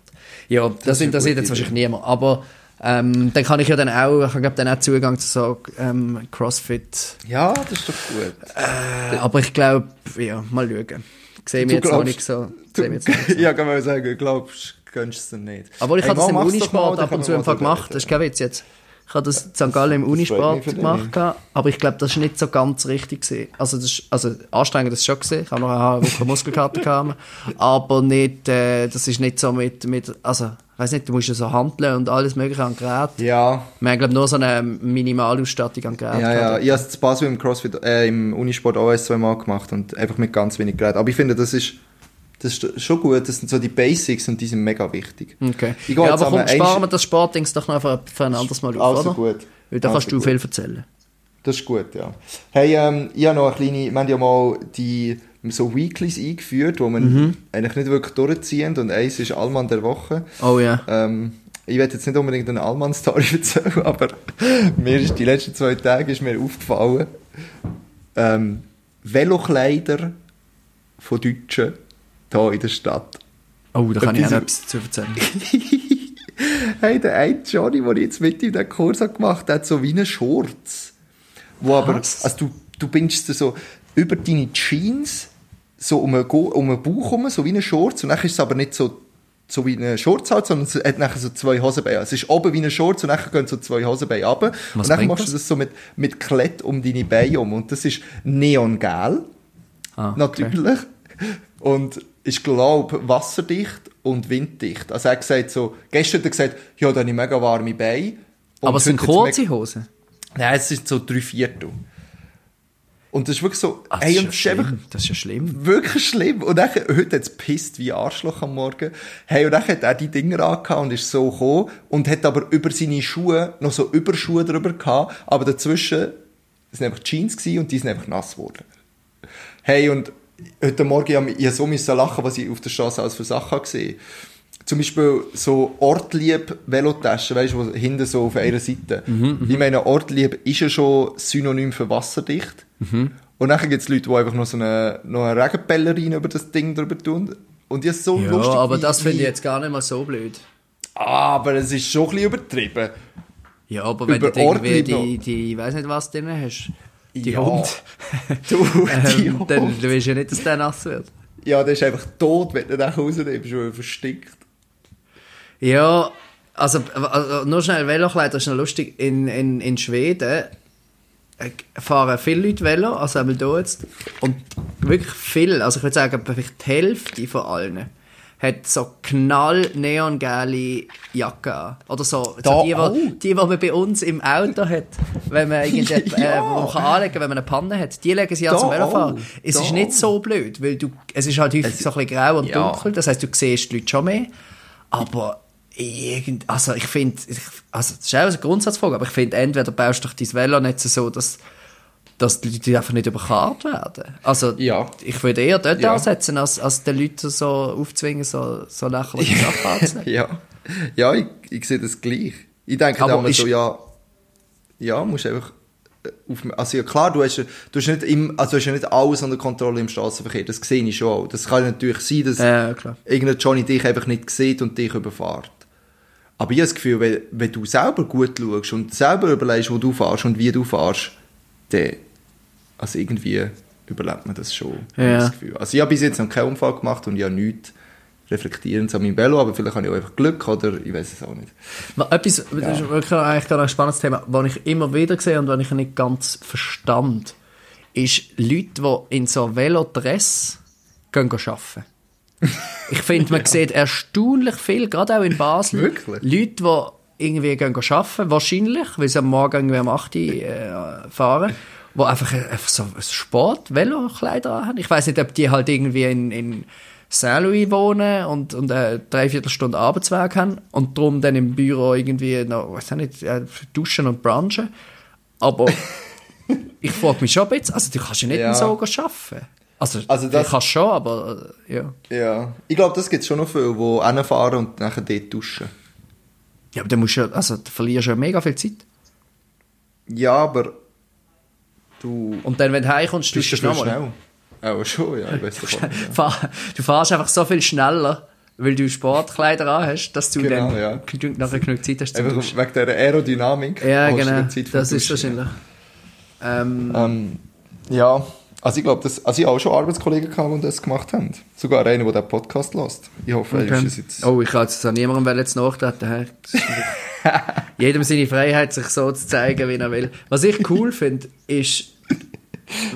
Speaker 2: Ja, das,
Speaker 1: eine
Speaker 2: interessiert jetzt wahrscheinlich niemand. Aber ähm, dann kann ich ja dann auch, ich habe dann auch Zugang zu so ähm, Crossfit.
Speaker 1: Ja, das ist doch gut.
Speaker 2: Äh, aber ich glaube, ja, mal schauen. Ich sehe
Speaker 1: Du
Speaker 2: jetzt
Speaker 1: glaubst-
Speaker 2: nicht so. mich jetzt nicht so.
Speaker 1: ja, kann man sagen, glaubst du, gönnst du es nicht.
Speaker 2: Aber ich
Speaker 1: Hey,
Speaker 2: habe das im Unisport ab und zu einfach gemacht. Das ist kein Witz jetzt. Ich habe das in St. Gallen im Unisport gemacht, gehabt, aber ich glaube, das ist nicht so ganz richtig gewesen. Also, das ist, also anstrengend ist es schon gewesen. Ich habe noch eine Woche Muskelkater gehabt, aber nicht, äh, das ist nicht so mit, mit also, ich weiß nicht, du musst ja so handeln und alles mögliche an Geräten.
Speaker 1: Ja,
Speaker 2: Wir haben, glaube nur so eine Minimalausstattung an Geräten.
Speaker 1: ja, ja. Ich habe das Basel im CrossFit, äh, im Unisport auch erst zweimal gemacht und einfach mit ganz wenig Gerät. Aber ich finde, das ist, das ist schon gut. Das sind so die Basics und die sind mega wichtig.
Speaker 2: Okay.
Speaker 1: Ich
Speaker 2: Ja, aber komm, sparen wir das Sportdings doch noch für, für ein anderes Mal auf,
Speaker 1: Also
Speaker 2: oder?
Speaker 1: gut.
Speaker 2: Weil da
Speaker 1: Also
Speaker 2: kannst du
Speaker 1: gut.
Speaker 2: viel erzählen.
Speaker 1: Das ist gut, ja. Hey, ähm, ich habe noch eine kleine, wir haben ja mal die so Weeklies eingeführt, wo man
Speaker 2: Mhm.
Speaker 1: eigentlich nicht wirklich durchziehen und eins ist Allmann der Woche.
Speaker 2: Oh ja.
Speaker 1: Ähm, ich werde jetzt nicht unbedingt eine Allmann-Story erzählen, aber mir ist die letzten zwei Tage ist mir aufgefallen, ähm, Velokleider von Deutschen hier in der Stadt.
Speaker 2: Oh, da kann ich auch
Speaker 1: Etwas-
Speaker 2: zu erzählen.
Speaker 1: Hey, der eine Johnny, den ich jetzt mit in den Kurs habe gemacht habe, hat so wie einen Shorts. Wo aber,
Speaker 2: Was?
Speaker 1: also du, du bindest so über deine Jeans so um den, um den Bauch herum, so wie einen Shorts, und dann ist es aber nicht so, so wie ein Shorts halt, sondern es hat nachher so zwei Hosenbeine. Es ist oben wie ein Shorts und dann gehen so zwei Hosenbeine runter.
Speaker 2: Was
Speaker 1: und dann machst
Speaker 2: das?
Speaker 1: du das so mit, mit Klett um deine Beine um. Und das ist neongel
Speaker 2: Ah, okay.
Speaker 1: natürlich. Und ich glaube, wasserdicht und winddicht. Also er hat gesagt so, gestern hat er gesagt, ja, da habe ich mega warme Beine.
Speaker 2: Aber es sind kurze Hosen.
Speaker 1: Nein, es sind so drei Viertel. Und das ist wirklich so,
Speaker 2: Ah, das,
Speaker 1: hey,
Speaker 2: ist
Speaker 1: und
Speaker 2: ja
Speaker 1: das ist einfach
Speaker 2: schlimm. das ist ja schlimm.
Speaker 1: wirklich schlimm. Und dann, heute hat es pisst wie Arschloch am Morgen. Hey, und dann hat er die Dinger angehabt und ist so gekommen und hat aber über seine Schuhe noch so Überschuhe drüber gehabt, aber dazwischen sind einfach Jeans gewesen und die sind einfach nass geworden. Hey, und heute Morgen habe ich so müssen lachen, was ich auf der Straße alles für Sachen gesehen Zum Beispiel so Ortlieb Velotaschen, weißt du, hinten so auf einer Seite. ich meine, Ortlieb ist ja schon Synonym für wasserdicht. Und dann gibt es Leute, die einfach noch so eine, noch eine Regenpellerin über das Ding drüber tun. Und die ist so
Speaker 2: Ja,
Speaker 1: lustig.
Speaker 2: aber das finde ich jetzt gar nicht mal so blöd.
Speaker 1: Aber es ist schon ein bisschen übertrieben.
Speaker 2: Ja, aber wenn
Speaker 1: Über
Speaker 2: du irgendwie
Speaker 1: Ortlieb
Speaker 2: die, die, ich weiß nicht was drin hast, die
Speaker 1: Ja.
Speaker 2: Hund,
Speaker 1: Du, die
Speaker 2: ähm, dann
Speaker 1: Hund.
Speaker 2: du willst ja nicht, dass der nass wird.
Speaker 1: Ja, der ist einfach tot, wenn du den rausnimmst, weil er verstickt.
Speaker 2: Ja, also, also nur schnell Velokleider ist noch lustig. In, in, in Schweden äh, fahren viele Leute Velo, also einmal hier jetzt. Und wirklich viel, also ich würde sagen, vielleicht die Hälfte von allen hat so knall neongelbe Jacke an. Oder so, so die,
Speaker 1: auch?
Speaker 2: die, die, die man bei uns im Auto hat, wenn man irgendwie,
Speaker 1: Ja.
Speaker 2: äh, wo man kann anlegen wenn man eine Panne hat. Die legen sie an zum Velofahren.
Speaker 1: auch.
Speaker 2: Es
Speaker 1: Da
Speaker 2: ist nicht so blöd, weil du, es ist halt häufig so ein bisschen grau und
Speaker 1: Ja.
Speaker 2: dunkel, das heißt, du siehst die Leute schon mehr. Aber irgend, also ich finde, also das ist auch eine Grundsatzfrage, aber ich finde, entweder baust du dein Velo nicht so, dass, dass die Leute einfach nicht überkarrt werden. Also
Speaker 1: Ja.
Speaker 2: ich würde eher dort
Speaker 1: Ja.
Speaker 2: ansetzen, als, als den Leuten so aufzwingen, so, so lächerliche Sachen anzunehmen.
Speaker 1: Ja, ja ich, ich sehe das gleich. Ich denke
Speaker 2: Aber ist-
Speaker 1: so, ja, ja, musst einfach äh, auf, also ja, klar, du hast, ja- du hast nicht im, also hast ja nicht alles unter Kontrolle im Straßenverkehr, das sehe ich schon auch. Das kann natürlich sein, dass
Speaker 2: klar.
Speaker 1: irgendein Johnny dich einfach nicht sieht und dich überfährt. Aber ich habe das Gefühl, wenn, wenn du selber gut schaust und selber überlegst, wo du fährst und wie du fährst, dann, also irgendwie überlebt man das schon.
Speaker 2: Ja.
Speaker 1: Das Gefühl. Also ich habe bis jetzt noch keinen Unfall gemacht und ich habe nichts reflektierend an meinem Velo, aber vielleicht habe ich auch einfach Glück oder ich weiß es auch nicht.
Speaker 2: Etwas, das ist wirklich eigentlich gerade ein spannendes Thema, was ich immer wieder sehe und was ich nicht ganz verstand, ist Leute, die in so Velodress gehen arbeiten. Ich finde, man sieht erstaunlich viel, gerade auch in Basel,
Speaker 1: Wirklich?
Speaker 2: Leute, die irgendwie gehen arbeiten, wahrscheinlich, weil sie am Morgen irgendwie am 8 Uhr äh, fahren, die einfach, einfach so ein Sport-Velokleider haben. Ich weiß nicht, ob die halt irgendwie in, in Saint-Louis wohnen und, und eine Dreiviertelstunde Arbeitsweg haben und darum dann im Büro irgendwie noch, weiß ich nicht, äh, duschen und brunchen. Aber ich frage mich schon ein bisschen, also du kannst ja nicht
Speaker 1: Ja.
Speaker 2: so arbeiten. Also,
Speaker 1: Also
Speaker 2: du
Speaker 1: das-
Speaker 2: kannst schon, aber äh, ja.
Speaker 1: Ja, ich glaube, das gibt es schon noch viele, die hinfahren und nachher dort duschen.
Speaker 2: Ja, aber dann musst du ja, also du verlierst ja mega viel Zeit.
Speaker 1: Ja, aber du
Speaker 2: Und dann, wenn du heimkommst,
Speaker 1: bist ja
Speaker 2: du
Speaker 1: viel
Speaker 2: nochmal.
Speaker 1: schnell. Auch schon, ja. Ja.
Speaker 2: Fahr, du fährst einfach so viel schneller, weil du Sportkleider an hast, dass du
Speaker 1: Genau,
Speaker 2: dann
Speaker 1: ja.
Speaker 2: genug, nachher genug Zeit hast
Speaker 1: Einfach
Speaker 2: Duschen.
Speaker 1: wegen dieser Aerodynamik.
Speaker 2: Ja,
Speaker 1: du
Speaker 2: genau. Das ist wahrscheinlich. Ähm,
Speaker 1: Ähm, ja, also ich glaube, also ich auch schon Arbeitskollegen gehabt, die das gemacht haben. Sogar einer, der diesen Podcast lässt. Ich hoffe, er
Speaker 2: okay.
Speaker 1: ist es jetzt...
Speaker 2: Oh, ich kann jetzt an niemandem will jetzt ist wirklich- Jedem seine Freiheit, sich so zu zeigen, wie er will. Was ich cool finde, ist,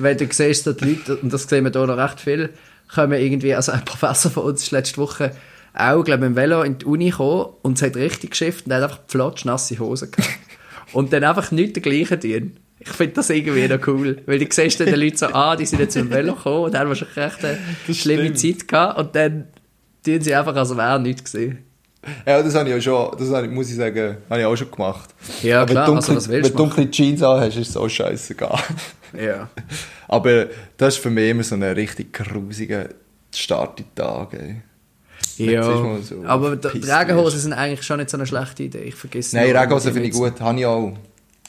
Speaker 2: wenn du siehst, dass die Leute, und das sehen wir hier noch recht viel, kommen irgendwie, also ein Professor von uns ist letzte Woche auch, glaube ich, im Velo in die Uni gekommen und es hat richtig geschifft und hat einfach flotschnasse Hosen gehabt. und dann einfach nicht der gleiche tun. Ich finde das irgendwie noch cool, weil du siehst dann die Leute so, ah, die sind jetzt im Velo gekommen und haben wahrscheinlich echt eine
Speaker 1: Das
Speaker 2: schlimme
Speaker 1: stimmt.
Speaker 2: Zeit gehabt und dann tun sie einfach, als wäre nichts gesehen.
Speaker 1: Ja, das habe ich auch schon, das habe ich, muss ich sagen, habe ich auch schon gemacht.
Speaker 2: Ja,
Speaker 1: Aber
Speaker 2: klar, also
Speaker 1: dunkle,
Speaker 2: was willst
Speaker 1: wenn
Speaker 2: du
Speaker 1: du dunkle Jeans anhast, ist es auch scheißegal.
Speaker 2: Ja.
Speaker 1: Aber das ist für mich immer so ein richtig grusiger Start in den Tag. Ey.
Speaker 2: Ja,
Speaker 1: so
Speaker 2: aber Regenhosen sind eigentlich schon nicht so eine schlechte Idee. Ich vergesse
Speaker 1: Nein, Regenhosen finde ich gut, habe ich auch.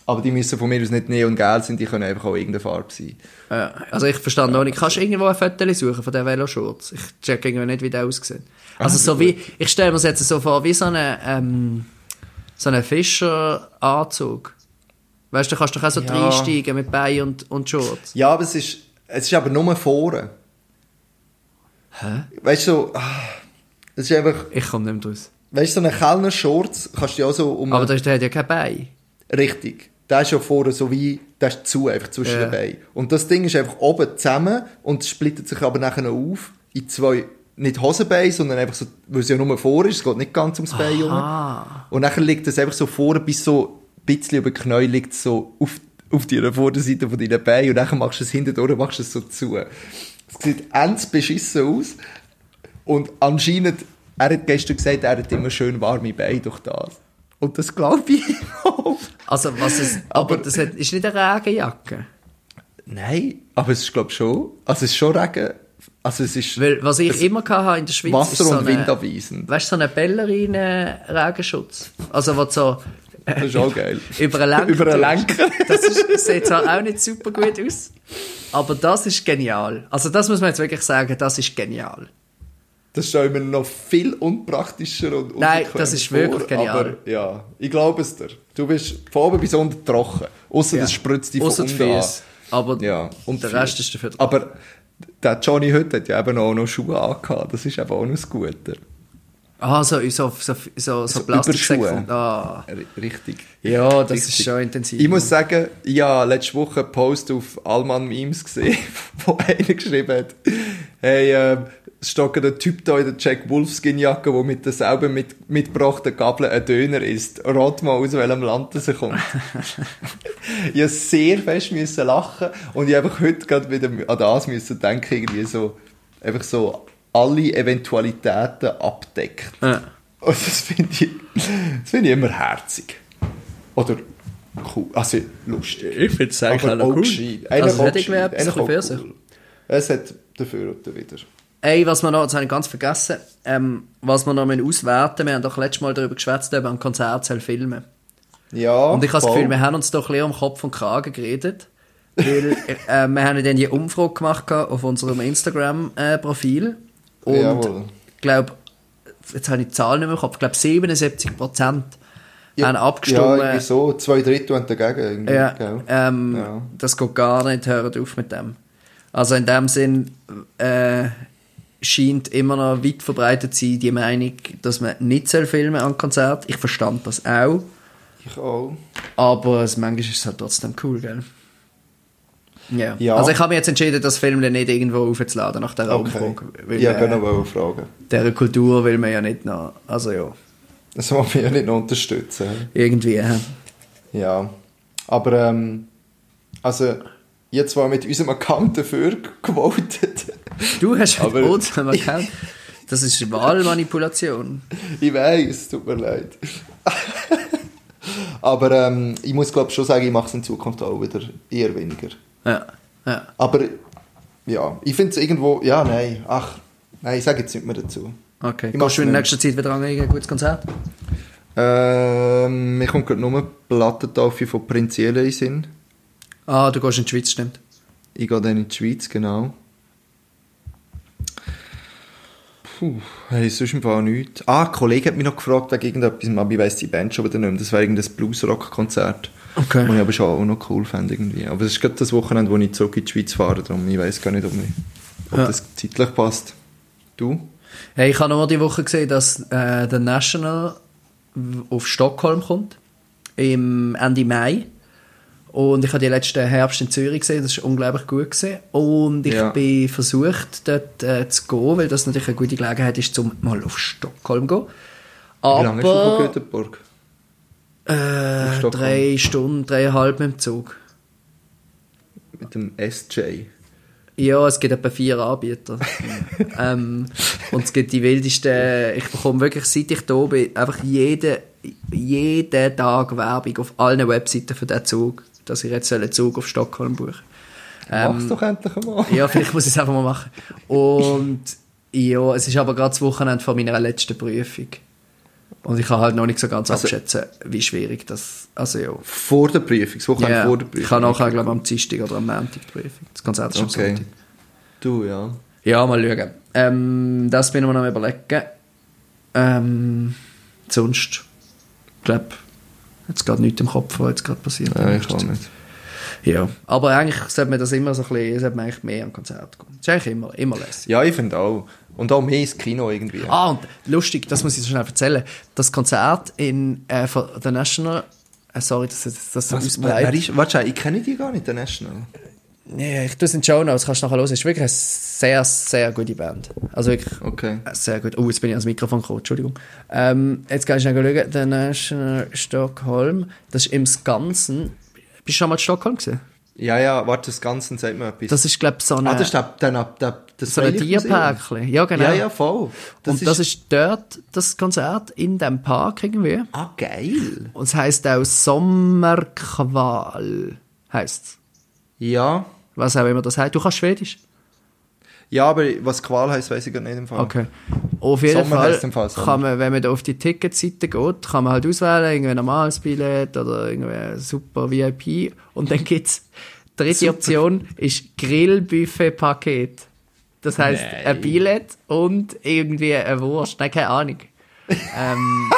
Speaker 1: Aber die müssen von mir aus nicht neongelb sein, die können einfach auch irgendeine Farbe sein.
Speaker 2: Ja, also ich verstand noch nicht. Kannst du irgendwo ein Foto suchen von diesen Veloshorts? Ich check irgendwie nicht, wie der aussieht. Also
Speaker 1: Ah,
Speaker 2: so wie, ich stelle mir es jetzt so vor, wie so einen, ähm, so einen Fischeranzug. Weißt du, kannst du doch auch so
Speaker 1: Ja.
Speaker 2: reinsteigen mit Bein und, und Shorts.
Speaker 1: Ja, aber es ist, es ist aber nur vorne.
Speaker 2: Hä?
Speaker 1: Weißt du, so, ah, es ist einfach,
Speaker 2: Ich komme nicht mehr raus.
Speaker 1: weißt du, so einen Kellner Shorts kannst du ja auch so um...
Speaker 2: Aber der hat ja kein Bein.
Speaker 1: Richtig. Der ist ja vorne so wie, der ist zu, einfach zwischen
Speaker 2: Ja.
Speaker 1: den Beinen. Und das Ding ist einfach oben zusammen und splittet sich aber nachher noch auf in zwei, nicht Hosenbeine, sondern einfach so, weil es ja nur vor ist, es geht nicht ganz ums Bein rum. Und nachher liegt es einfach so vorne bis so ein bisschen über die Knie liegt so auf, auf deiner Vorderseite von deinen Beinen und nachher machst du es hinten durch, machst es so zu. Es sieht ends beschissen aus und anscheinend, er hat gestern gesagt, er hat immer schön warme Beine durch das. Und das glaube ich auch.
Speaker 2: Also was es, aber,
Speaker 1: Aber-
Speaker 2: das hat, ist nicht eine Regenjacke.
Speaker 1: Nein, aber es ist glaube ich schon, also es ist schon Regen, also es ist
Speaker 2: Weil, was ich immer hatte in der Schweiz
Speaker 1: Wasser
Speaker 2: ist so
Speaker 1: und
Speaker 2: eine-. Weißt du, so ein Ballerinen-Regenschutz. Also, wo so.
Speaker 1: Das ist auch geil.
Speaker 2: Über einen Lenker.
Speaker 1: Über einen. Lenker.
Speaker 2: Das ist, sieht zwar auch nicht super gut aus, aber das ist genial. Also, das muss man jetzt wirklich sagen, das ist genial.
Speaker 1: Das stelle ich mir noch viel unpraktischer und
Speaker 2: Nein, das ist wirklich
Speaker 1: vor,
Speaker 2: genial.
Speaker 1: Aber ja, ich glaube es dir. Du bist von oben bis unten trocken. Außer
Speaker 2: Ja.
Speaker 1: das spritzt dich von
Speaker 2: Ausser die
Speaker 1: unten an.
Speaker 2: Aber
Speaker 1: Ja, und
Speaker 2: der Rest ist dafür dran.
Speaker 1: Aber der Johnny heute hat ja eben auch noch Schuhe angehabt. Das ist eben auch noch das Gute.
Speaker 2: Ah, so, so, so, so, so Plastiksäcke. Ah.
Speaker 1: Richtig.
Speaker 2: Ja, das
Speaker 1: Richtig.
Speaker 2: ist schon intensiv.
Speaker 1: Ich muss sagen, ich habe letzte Woche einen Post auf Allmann Memes gesehen, wo einer geschrieben hat, hey, äh, es steht ein Typ da in der Jack Wolfskin-Jacke, der mit derselben mit, mitgebrachten Gabel ein Döner isst. Rat mal, aus welchem Land das er kommt. ich musste sehr fest müssen lachen und ich einfach heute gerade wieder an das müssen denken, irgendwie so, einfach so alle Eventualitäten abdeckt.
Speaker 2: Ja.
Speaker 1: Und das finde ich, das finde ich immer herzig. Oder cool, also lustig.
Speaker 2: Ich finde es
Speaker 1: Aber auch gescheit. Eigentlich
Speaker 2: Also, hat irgendwie
Speaker 1: gescheit.
Speaker 2: etwas
Speaker 1: Eigentlich
Speaker 2: für sich.
Speaker 1: cool. Es hat dafür und wieder.
Speaker 2: Ey, was wir noch, das habe ich ganz vergessen, ähm, was wir noch müssen auswerten wir haben doch letztes Mal darüber geschwätzt, ob ein Konzert soll filmen
Speaker 1: Ja,
Speaker 2: Und ich habe das. Gefühl, wir haben uns doch ein bisschen um Kopf und Kragen geredet. Weil äh, wir haben dann die Umfrage gemacht auf unserem Instagram-Profil. Und
Speaker 1: Jawohl.
Speaker 2: ich glaube, jetzt habe ich die Zahl nicht mehr im Kopf, ich glaube 77 Prozent haben
Speaker 1: Ja,
Speaker 2: abgestimmt.
Speaker 1: irgendwie so. Zwei Drittel haben dagegen.
Speaker 2: Ja, ähm,
Speaker 1: Ja.
Speaker 2: das geht gar nicht, hört auf mit dem. Also in dem Sinn äh, scheint immer noch weit verbreitet zu sein, die Meinung, dass man nicht filmen an Konzert. Ich verstand das auch,
Speaker 1: Ich auch.
Speaker 2: aber es, manchmal ist es halt trotzdem cool, gell? Ja.
Speaker 1: Ja.
Speaker 2: Also ich habe mich jetzt entschieden, das Film dann nicht irgendwo aufzuladen nach dieser
Speaker 1: Okay.
Speaker 2: Umfrage. Weil,
Speaker 1: Ja,
Speaker 2: äh,
Speaker 1: genau, wollte fragen.
Speaker 2: dieser Kultur will man ja nicht noch, also ja,
Speaker 1: Das wollen wir ja nicht noch unterstützen.
Speaker 2: irgendwie. Äh.
Speaker 1: Ja. Aber, ähm, also, jetzt war mit unserem Account dafür gewotet.
Speaker 2: Du hast uns einen Account. Das ist Wahlmanipulation.
Speaker 1: Ich weiß, tut mir leid. Aber ähm, ich muss glaube schon sagen, ich mache es in Zukunft auch wieder eher weniger.
Speaker 2: Ja, ja.
Speaker 1: Aber ja, ich finde es irgendwo, ja, nein, ach, nein, ich sage jetzt nicht mehr dazu.
Speaker 2: Okay.
Speaker 1: Ich mach's
Speaker 2: Gehst du in nächster Zeit wieder an ein gutes Konzert?
Speaker 1: Ähm, mir kommt gerade nur Plattentaufe von Prinz Jele in Sinn.
Speaker 2: Ah, du gehst in die Schweiz, stimmt.
Speaker 1: Ich gehe dann in die Schweiz, genau. Puh, hey, sonst im Fall nichts. Ah, ein Kollege hat mich noch gefragt wegen irgendetwas, aber ich weiss die Band schon wieder nicht mehr. Das war irgendein Bluesrock-Konzert.
Speaker 2: Okay.
Speaker 1: Was ich aber schon auch noch cool fände irgendwie. Aber es ist gerade das Wochenende, wo ich zurück in die Schweiz fahre, darum ich weiss gar nicht, ob, ich, ob
Speaker 2: Ja.
Speaker 1: das zeitlich passt. Du?
Speaker 2: Hey, ich habe noch die Woche gesehen, dass äh, der National auf Stockholm kommt. Im Ende Mai. Und ich habe die letzten Herbst in Zürich gesehen, das war unglaublich gut. Gewesen. Und ich
Speaker 1: Ja.
Speaker 2: bin versucht, dort äh, zu gehen, weil das natürlich eine gute Gelegenheit ist, um mal auf Stockholm zu gehen.
Speaker 1: Wie lange ist du von
Speaker 2: Aber
Speaker 1: Göteborg?
Speaker 2: äh, drei Stunden, dreieinhalb mit dem Zug.
Speaker 1: Mit dem SJ.
Speaker 2: Ja, es gibt etwa vier Anbieter. ähm, und es gibt die wildesten. Ich bekomme wirklich, seit ich da bin, einfach jeden, jeden Tag Werbung auf allen Webseiten für diesen Zug, dass ich jetzt einen Zug auf Stockholm buche.
Speaker 1: Mach's doch endlich einmal.
Speaker 2: Ja, vielleicht muss ich es einfach mal machen. Und ja, es ist aber gerade das Wochenende vor meiner letzten Prüfung. Und ich kann halt noch nicht so ganz
Speaker 1: Also-
Speaker 2: abschätzen, wie schwierig das. Also ja.
Speaker 1: Vor der Prüfung, das Wochenende
Speaker 2: Ja,
Speaker 1: vor der Prüfung.
Speaker 2: ich kann nachher, glaube ich, am Dienstag oder am Montag die Prüfung. Das Konzert ist am
Speaker 1: Okay.
Speaker 2: Sonntag.
Speaker 1: Du, ja.
Speaker 2: Ja, mal schauen. Ähm, das bin ich mir noch am überlegen. Ähm, sonst, ich glaube, jetzt gerade nichts im Kopf, was jetzt gerade passiert.
Speaker 1: ja ich kann nicht.
Speaker 2: Ja, aber eigentlich sollte man das immer so ein bisschen, sollte man eigentlich mehr am Konzert gehen. Das ist eigentlich immer, immer lässig.
Speaker 1: Ja, ich finde auch. Und auch mehr ins Kino irgendwie.
Speaker 2: Ah, und lustig, das muss ich so schnell erzählen. Das Konzert in äh, von The National, äh, sorry, dass das, das so ausbleibt.
Speaker 1: warte, ich kenne die gar nicht, der National.
Speaker 2: Nee, ich tue es in Show Notes, kannst du nachher hören. Es ist wirklich eine sehr, sehr gute Band. Also wirklich
Speaker 1: Okay.
Speaker 2: sehr gut. Oh, jetzt bin ich ans Mikrofon gekommen, Entschuldigung. Ähm, jetzt kann ich schnell schauen. The National Stockholm, das ist im Ganzen. Bist du schon mal in Stockholm gesehen?
Speaker 1: Ja, ja, warte, das Ganze sagt mir etwas.
Speaker 2: Das ist, glaube ich, so eine,
Speaker 1: ah, das ist der, der, der, das
Speaker 2: so ein. Tierparkchen. Ja, genau.
Speaker 1: Ja, ja, voll.
Speaker 2: Und das ist dort das Konzert in dem Park irgendwie.
Speaker 1: Ah, geil.
Speaker 2: Und es heisst auch Sommerqual. Heisst
Speaker 1: Ja.
Speaker 2: Was auch immer das heißt. Du kannst Schwedisch?
Speaker 1: Ja, aber was Qual heisst, weiß ich gar nicht im Fall.
Speaker 2: Okay. Auf jeden
Speaker 1: Sommer
Speaker 2: Fall,
Speaker 1: im Fall Sommer.
Speaker 2: kann man, wenn man da auf die Ticketseite geht, kann man halt auswählen, irgendwie ein normales Billett oder irgendwie ein super VIP. Und dann gibt's dritte
Speaker 1: Super.
Speaker 2: Option ist Grillbuffet-Paket. Das heisst,
Speaker 1: Nein.
Speaker 2: ein Billett und irgendwie eine Wurst. Nein, keine Ahnung. ähm,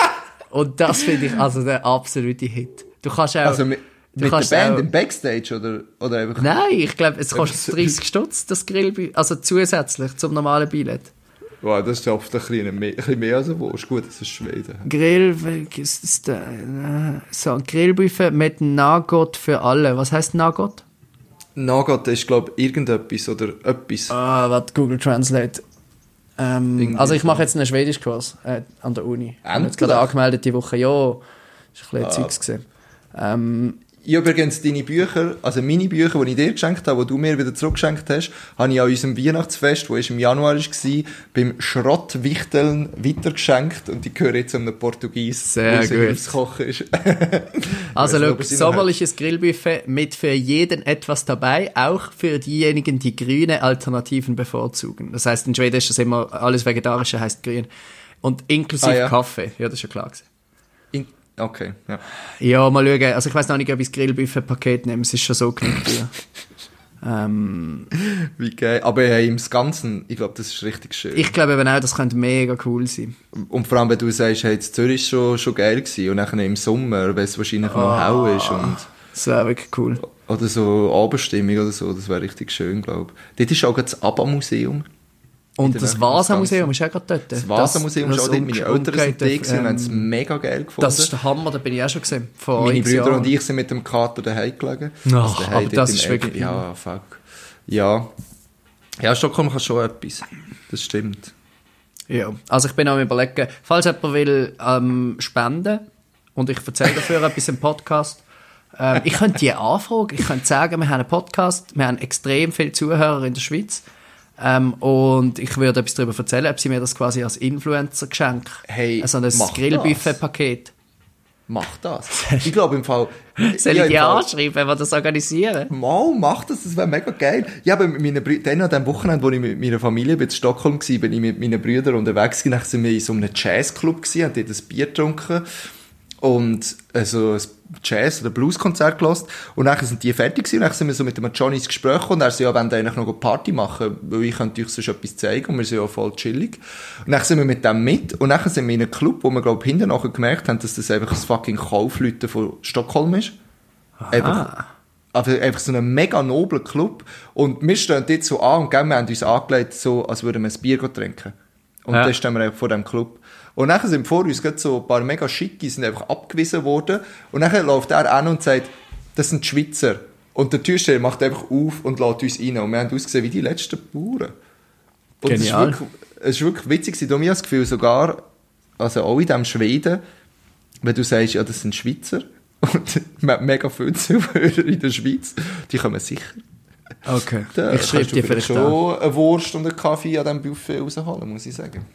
Speaker 2: und das finde ich also der absolute Hit. Du kannst auch...
Speaker 1: Also
Speaker 2: du
Speaker 1: mit der
Speaker 2: kannst
Speaker 1: Band
Speaker 2: auch-
Speaker 1: im Backstage oder, oder einfach...
Speaker 2: Nein, ich glaube, es kostet
Speaker 1: das-
Speaker 2: 30 Stutz, das Grillbuffet. Also zusätzlich zum normalen Billett.
Speaker 1: Wow, das ist oft ein bisschen mehr, ein bisschen mehr als eine Wurst. Gut, das ist Schweden.
Speaker 2: Grill, was ist? Äh, So, ein Grillbuffet mit Nugget für alle. Was heißt Nugget?
Speaker 1: Nugget ist, glaube ich, irgendetwas oder etwas.
Speaker 2: Ah, warte, Google Translate. Ähm, also ich mache jetzt einen Schwedischkurs äh, an der Uni. Ich habe jetzt
Speaker 1: Endlich?
Speaker 2: gerade angemeldet die Woche. Ja, ist ein bisschen
Speaker 1: Ah.
Speaker 2: Zeugs gesehen. Ähm,
Speaker 1: Ich übrigens deine Bücher, also meine Bücher, die ich dir geschenkt habe, die du mir wieder zurückgeschenkt hast, habe ich an unserem Weihnachtsfest, das im Januar war, beim Schrottwichteln weitergeschenkt und die gehören jetzt einem Portugies,
Speaker 2: Sehr gut.
Speaker 1: Kochen ist.
Speaker 2: also
Speaker 1: Sinn
Speaker 2: sommerliches Grillbuffet mit für jeden etwas dabei, auch für diejenigen, die grüne Alternativen bevorzugen. Das heißt, in Schweden ist das immer, alles Vegetarische heißt grün. Und inklusive
Speaker 1: Ah, ja.
Speaker 2: Kaffee. Ja, das ist ja klar gewesen.
Speaker 1: Okay, ja.
Speaker 2: Ja, mal schauen. Also ich weiß noch nicht, ob ich das Grillbuffet-Paket nehme. Es ist schon so genug teuer. Ähm,
Speaker 1: Wie geil. Aber hey, im Ganzen, ich glaube, das ist richtig schön.
Speaker 2: ich glaube eben auch, das könnte mega cool sein.
Speaker 1: und vor allem, wenn du sagst, hey, Zürich ist schon, schon geil gewesen und dann im Sommer, wenn es wahrscheinlich noch
Speaker 2: Ah.
Speaker 1: hell ist und,
Speaker 2: Das wäre wirklich cool.
Speaker 1: oder so Abendstimmung oder so, das wäre richtig schön, glaube ich. Dort ist auch das ABBA-Museum.
Speaker 2: Und das Vasa-Museum ist auch gerade dort.
Speaker 1: Das Vasa-Museum ist auch dort, meine Eltern sind
Speaker 2: umgekehrte,
Speaker 1: gewesen und haben es
Speaker 2: ähm,
Speaker 1: mega geil gefunden.
Speaker 2: Das ist der Hammer, da bin ich auch schon gesehen. Vor
Speaker 1: Meine Brüder
Speaker 2: Jahren.
Speaker 1: und ich sind mit dem Kater daheim gelegen.
Speaker 2: Ach,
Speaker 1: daheim
Speaker 2: aber
Speaker 1: dort
Speaker 2: das ist wirklich-
Speaker 1: Ja, fuck. Ja. Ja, Stockholm kann schon etwas. Das stimmt.
Speaker 2: Ja, also ich bin am überlegen, falls jemand will ähm, spenden und ich erzähle dafür etwas im Podcast, ähm, ich könnte die anfragen, ich könnte sagen, wir haben einen Podcast, wir haben extrem viele Zuhörer in der Schweiz ähm, und ich würde etwas darüber erzählen, ob sie mir das quasi als Influencer-Geschenk,
Speaker 1: Hey,
Speaker 2: also ein
Speaker 1: mach
Speaker 2: Grillbuffet-Paket,
Speaker 1: Mach das. Ich glaube im Fall.
Speaker 2: soll ich die
Speaker 1: Fall-
Speaker 2: anschreiben, wenn wir das organisieren?
Speaker 1: Mal, mach das, das wäre mega geil. Ja, aber mit meinen Brü- dann an dem Wochenende, wo ich mit meiner Familie in Stockholm war, bin ich mit meinen Brüdern unterwegs gewesen, dann sind wir in so einem Jazzclub gewesen, haben dort ein Bier getrunken und also ein Jazz- oder Blueskonzert gelassen und dann sind die fertig gewesen und dann sind wir so mit dem Johnny ins Gespräch gekommen und er so, ja, wollen wir eigentlich noch eine Party machen, weil ich könnte euch sonst etwas zeigen und wir sind ja voll chillig. Und dann sind wir mit dem mit und dann sind wir in einem Club, wo wir, glaube ich, hinten nachher gemerkt haben, dass das einfach das fucking Kaufleute von Stockholm ist. Einfach, also einfach so ein mega nobler Club. Und wir stehen dort so an und gell, wir haben uns angelegt, so, als würden wir ein Bier trinken. Und
Speaker 2: Ja.
Speaker 1: dann stehen wir einfach vor dem Club. Und dann sind vor uns gerade so ein paar mega Schicke, sind einfach abgewiesen worden. Und dann läuft er an und sagt, das sind die Schweizer. Und der Türsteher macht einfach auf und lädt uns rein. Und wir haben ausgesehen wie die letzten Bauern. Und es ist
Speaker 2: Genial.
Speaker 1: wirklich, es ist wirklich witzig. ich habe das Gefühl, sogar, also auch in diesem Schweden, wenn du sagst, ja, das sind Schweizer und mega viele Zuhörer in der Schweiz, die kommen sicher.
Speaker 2: Okay,
Speaker 1: Da
Speaker 2: ich schreibe dir vielleicht
Speaker 1: schon eine Wurst und einen Kaffee an diesem Buffet rausholen, muss ich sagen.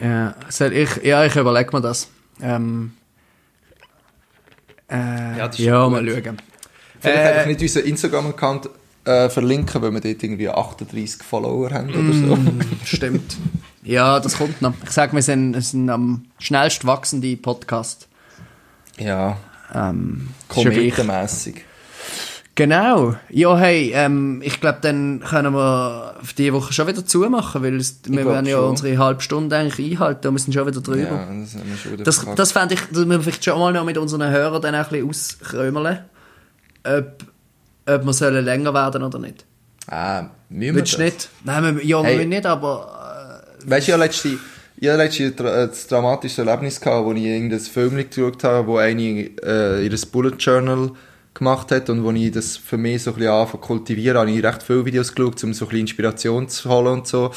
Speaker 2: Ja, soll ich, ja, ich überlege mir das. Ähm, äh,
Speaker 1: Ja,
Speaker 2: ja,
Speaker 1: das schon
Speaker 2: mal schauen.
Speaker 1: Vielleicht
Speaker 2: Äh,
Speaker 1: einfach nicht unseren Instagram-Account äh, verlinken, weil wir dort irgendwie 38 Follower haben oder so.
Speaker 2: Stimmt. Ja, das kommt noch. Ich sage, wir sind, sind am schnellst wachsende Podcast.
Speaker 1: Ja,
Speaker 2: Ähm, ja
Speaker 1: kometenmässig.
Speaker 2: Genau. Ja, hey, ähm, ich glaube, dann können wir auf diese Woche schon wieder zumachen, weil es, wir werden ja
Speaker 1: schon.
Speaker 2: unsere halbe Stunde eigentlich einhalten und wir sind schon wieder drüber.
Speaker 1: Ja, das haben wir schon wieder
Speaker 2: Das, das fände ich, dass wir vielleicht schon mal noch mit unseren Hörern dann ein bisschen auskrömeln, ob, ob wir sollen länger werden oder nicht.
Speaker 1: Ah, müssen wir das?
Speaker 2: du nicht? Nein, wir, ja,
Speaker 1: Hey.
Speaker 2: wir nicht, aber
Speaker 1: Weißt du, hatte letzte, ich hatte letzte tra- äh, das dramatische Erlebnis gehabt, wo ich irgendein Film geschaut habe, wo eine äh, ihr Bullet Journal gemacht hat und wo ich das für mich so ein bisschen anfangen kultivieren, habe ich recht viele Videos geschaut, um so ein bisschen Inspiration zu holen und so.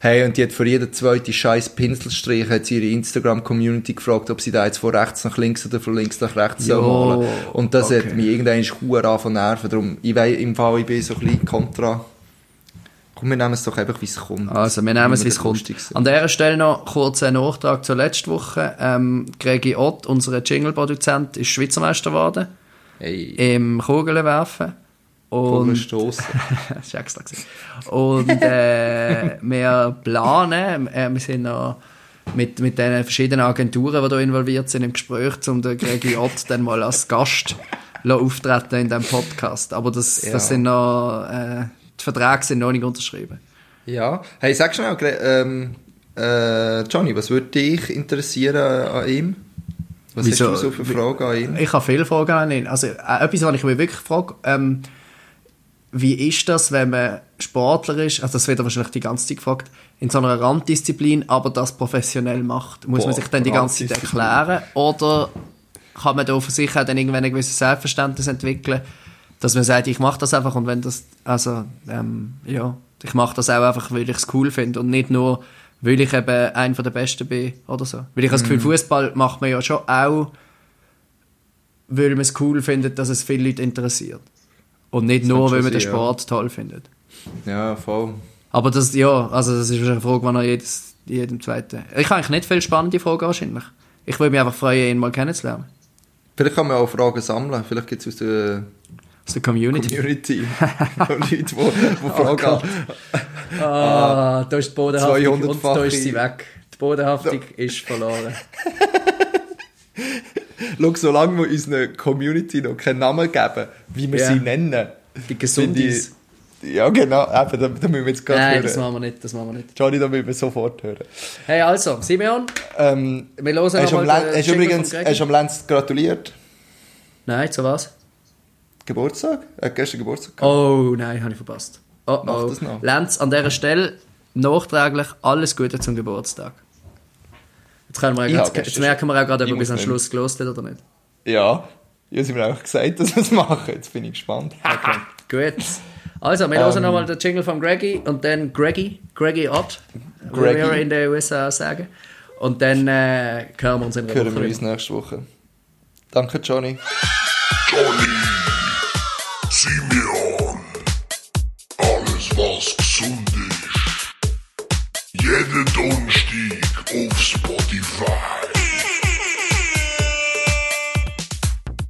Speaker 1: Hey, und die hat für jeden zweiten scheiß Pinselstrich hat sie ihre Instagram-Community gefragt, ob sie da jetzt von rechts nach links oder von links nach rechts
Speaker 2: Jo,
Speaker 1: malen. Und das
Speaker 2: okay.
Speaker 1: hat mich irgendwann hure an von nerven. Darum, ich weiß, im Fall, ich bin so ein bisschen kontra. Komm, wir nehmen es doch einfach, wie es kommt.
Speaker 2: Also, wir nehmen es, wie es kommt. An dieser Stelle noch kurz ein Nachtrag zur letzten Woche. Ähm, Gregi Ott, unser Jingle-Produzent, ist Schweizer Meister geworden
Speaker 1: Hey,
Speaker 2: im Kugelwerfen. Und
Speaker 1: Vogelstossen.
Speaker 2: das war extra. gewesen. Und äh, wir planen, äh, wir sind noch mit, mit den verschiedenen Agenturen, die da involviert sind, im Gespräch, um den Gregi Ott dann mal als Gast auftreten in diesem Podcast. Aber das,
Speaker 1: Ja.
Speaker 2: das sind noch, äh, die Verträge sind noch nicht unterschrieben.
Speaker 1: Ja. Hey, sag schnell, ähm, äh, Johnny, was würde dich interessieren an ihm? Was
Speaker 2: Wieso?
Speaker 1: hast du so für Fragen an ihn?
Speaker 2: Ich habe viele Fragen an ihn. Also, äh, etwas, was ich mich wirklich frage, ähm, wie ist das, wenn man Sportler ist, also das wird wahrscheinlich die ganze Zeit gefragt, in so einer Randdisziplin, aber das professionell macht? Muss man
Speaker 1: Boah,
Speaker 2: sich dann die ganze Zeit erklären? Oder kann man da für sich auch dann irgendwann ein gewisses Selbstverständnis entwickeln, dass man sagt, ich mache das einfach und wenn das, also, ähm, ja, ich mache das auch einfach, weil ich es cool finde und nicht nur, weil ich eben einer der Besten bin oder so. Weil ich habe das
Speaker 1: Mhm.
Speaker 2: Gefühl, Fußball macht man ja schon auch, weil man es cool findet, dass es viele Leute interessiert. Und nicht
Speaker 1: Das
Speaker 2: nur, weil man den
Speaker 1: sein, ja.
Speaker 2: Sport toll findet.
Speaker 1: Ja, voll.
Speaker 2: Aber das, ja, also das ist eine Frage, die noch jedes, jedem zweiten. Ich habe eigentlich nicht viele spannende Fragen wahrscheinlich. Ich würde mich einfach freuen, ihn mal kennenzulernen.
Speaker 1: Vielleicht kann man auch Fragen sammeln. Vielleicht gibt es aus der
Speaker 2: Aus der Community.
Speaker 1: Community Leute, die, die Fragen
Speaker 2: Gott. Ah, da ist die Bodenhaftung und
Speaker 1: 200-fache.
Speaker 2: da ist sie weg. Die Bodenhaftung ist verloren.
Speaker 1: Schau, solange wir unserer Community noch keinen Namen geben, wie wir
Speaker 2: Ja.
Speaker 1: sie nennen,
Speaker 2: Die Gesundis.
Speaker 1: Ja, genau. Eben, da, da müssen wir jetzt gerade
Speaker 2: Nein,
Speaker 1: hören.
Speaker 2: das machen wir nicht, das machen wir nicht.
Speaker 1: Johnny, da müssen wir sofort hören.
Speaker 2: Hey, also, Simeon,
Speaker 1: Ähm,
Speaker 2: wir hören
Speaker 1: hast
Speaker 2: nochmal
Speaker 1: hast du übrigens hast am Lenz gratuliert?
Speaker 2: Nein, zu was?
Speaker 1: Geburtstag? Er hat gestern Geburtstag gehabt.
Speaker 2: Oh, nein, habe ich verpasst. Oh, oh.
Speaker 1: das noch.
Speaker 2: Lenz, an dieser Stelle nachträglich alles Gute zum Geburtstag. Jetzt, können wir,
Speaker 1: Ich
Speaker 2: jetzt, jetzt merken wir auch gerade, ob er bis am. Schluss gelost hat oder nicht.
Speaker 1: Ja. Ja, sie haben mir auch gesagt, dass wir es machen. Jetzt bin ich gespannt.
Speaker 2: Okay, gut. Also, wir hören nochmal den Jingle von Greggy und dann Greggy, Greggy Ott, wie
Speaker 1: Greggy.
Speaker 2: wir in den USA sagen. Und dann äh, hören wir uns in der
Speaker 1: Hören
Speaker 2: Woche
Speaker 1: wir uns nächste Woche. Danke, Johnny.
Speaker 3: Johnny, was gesund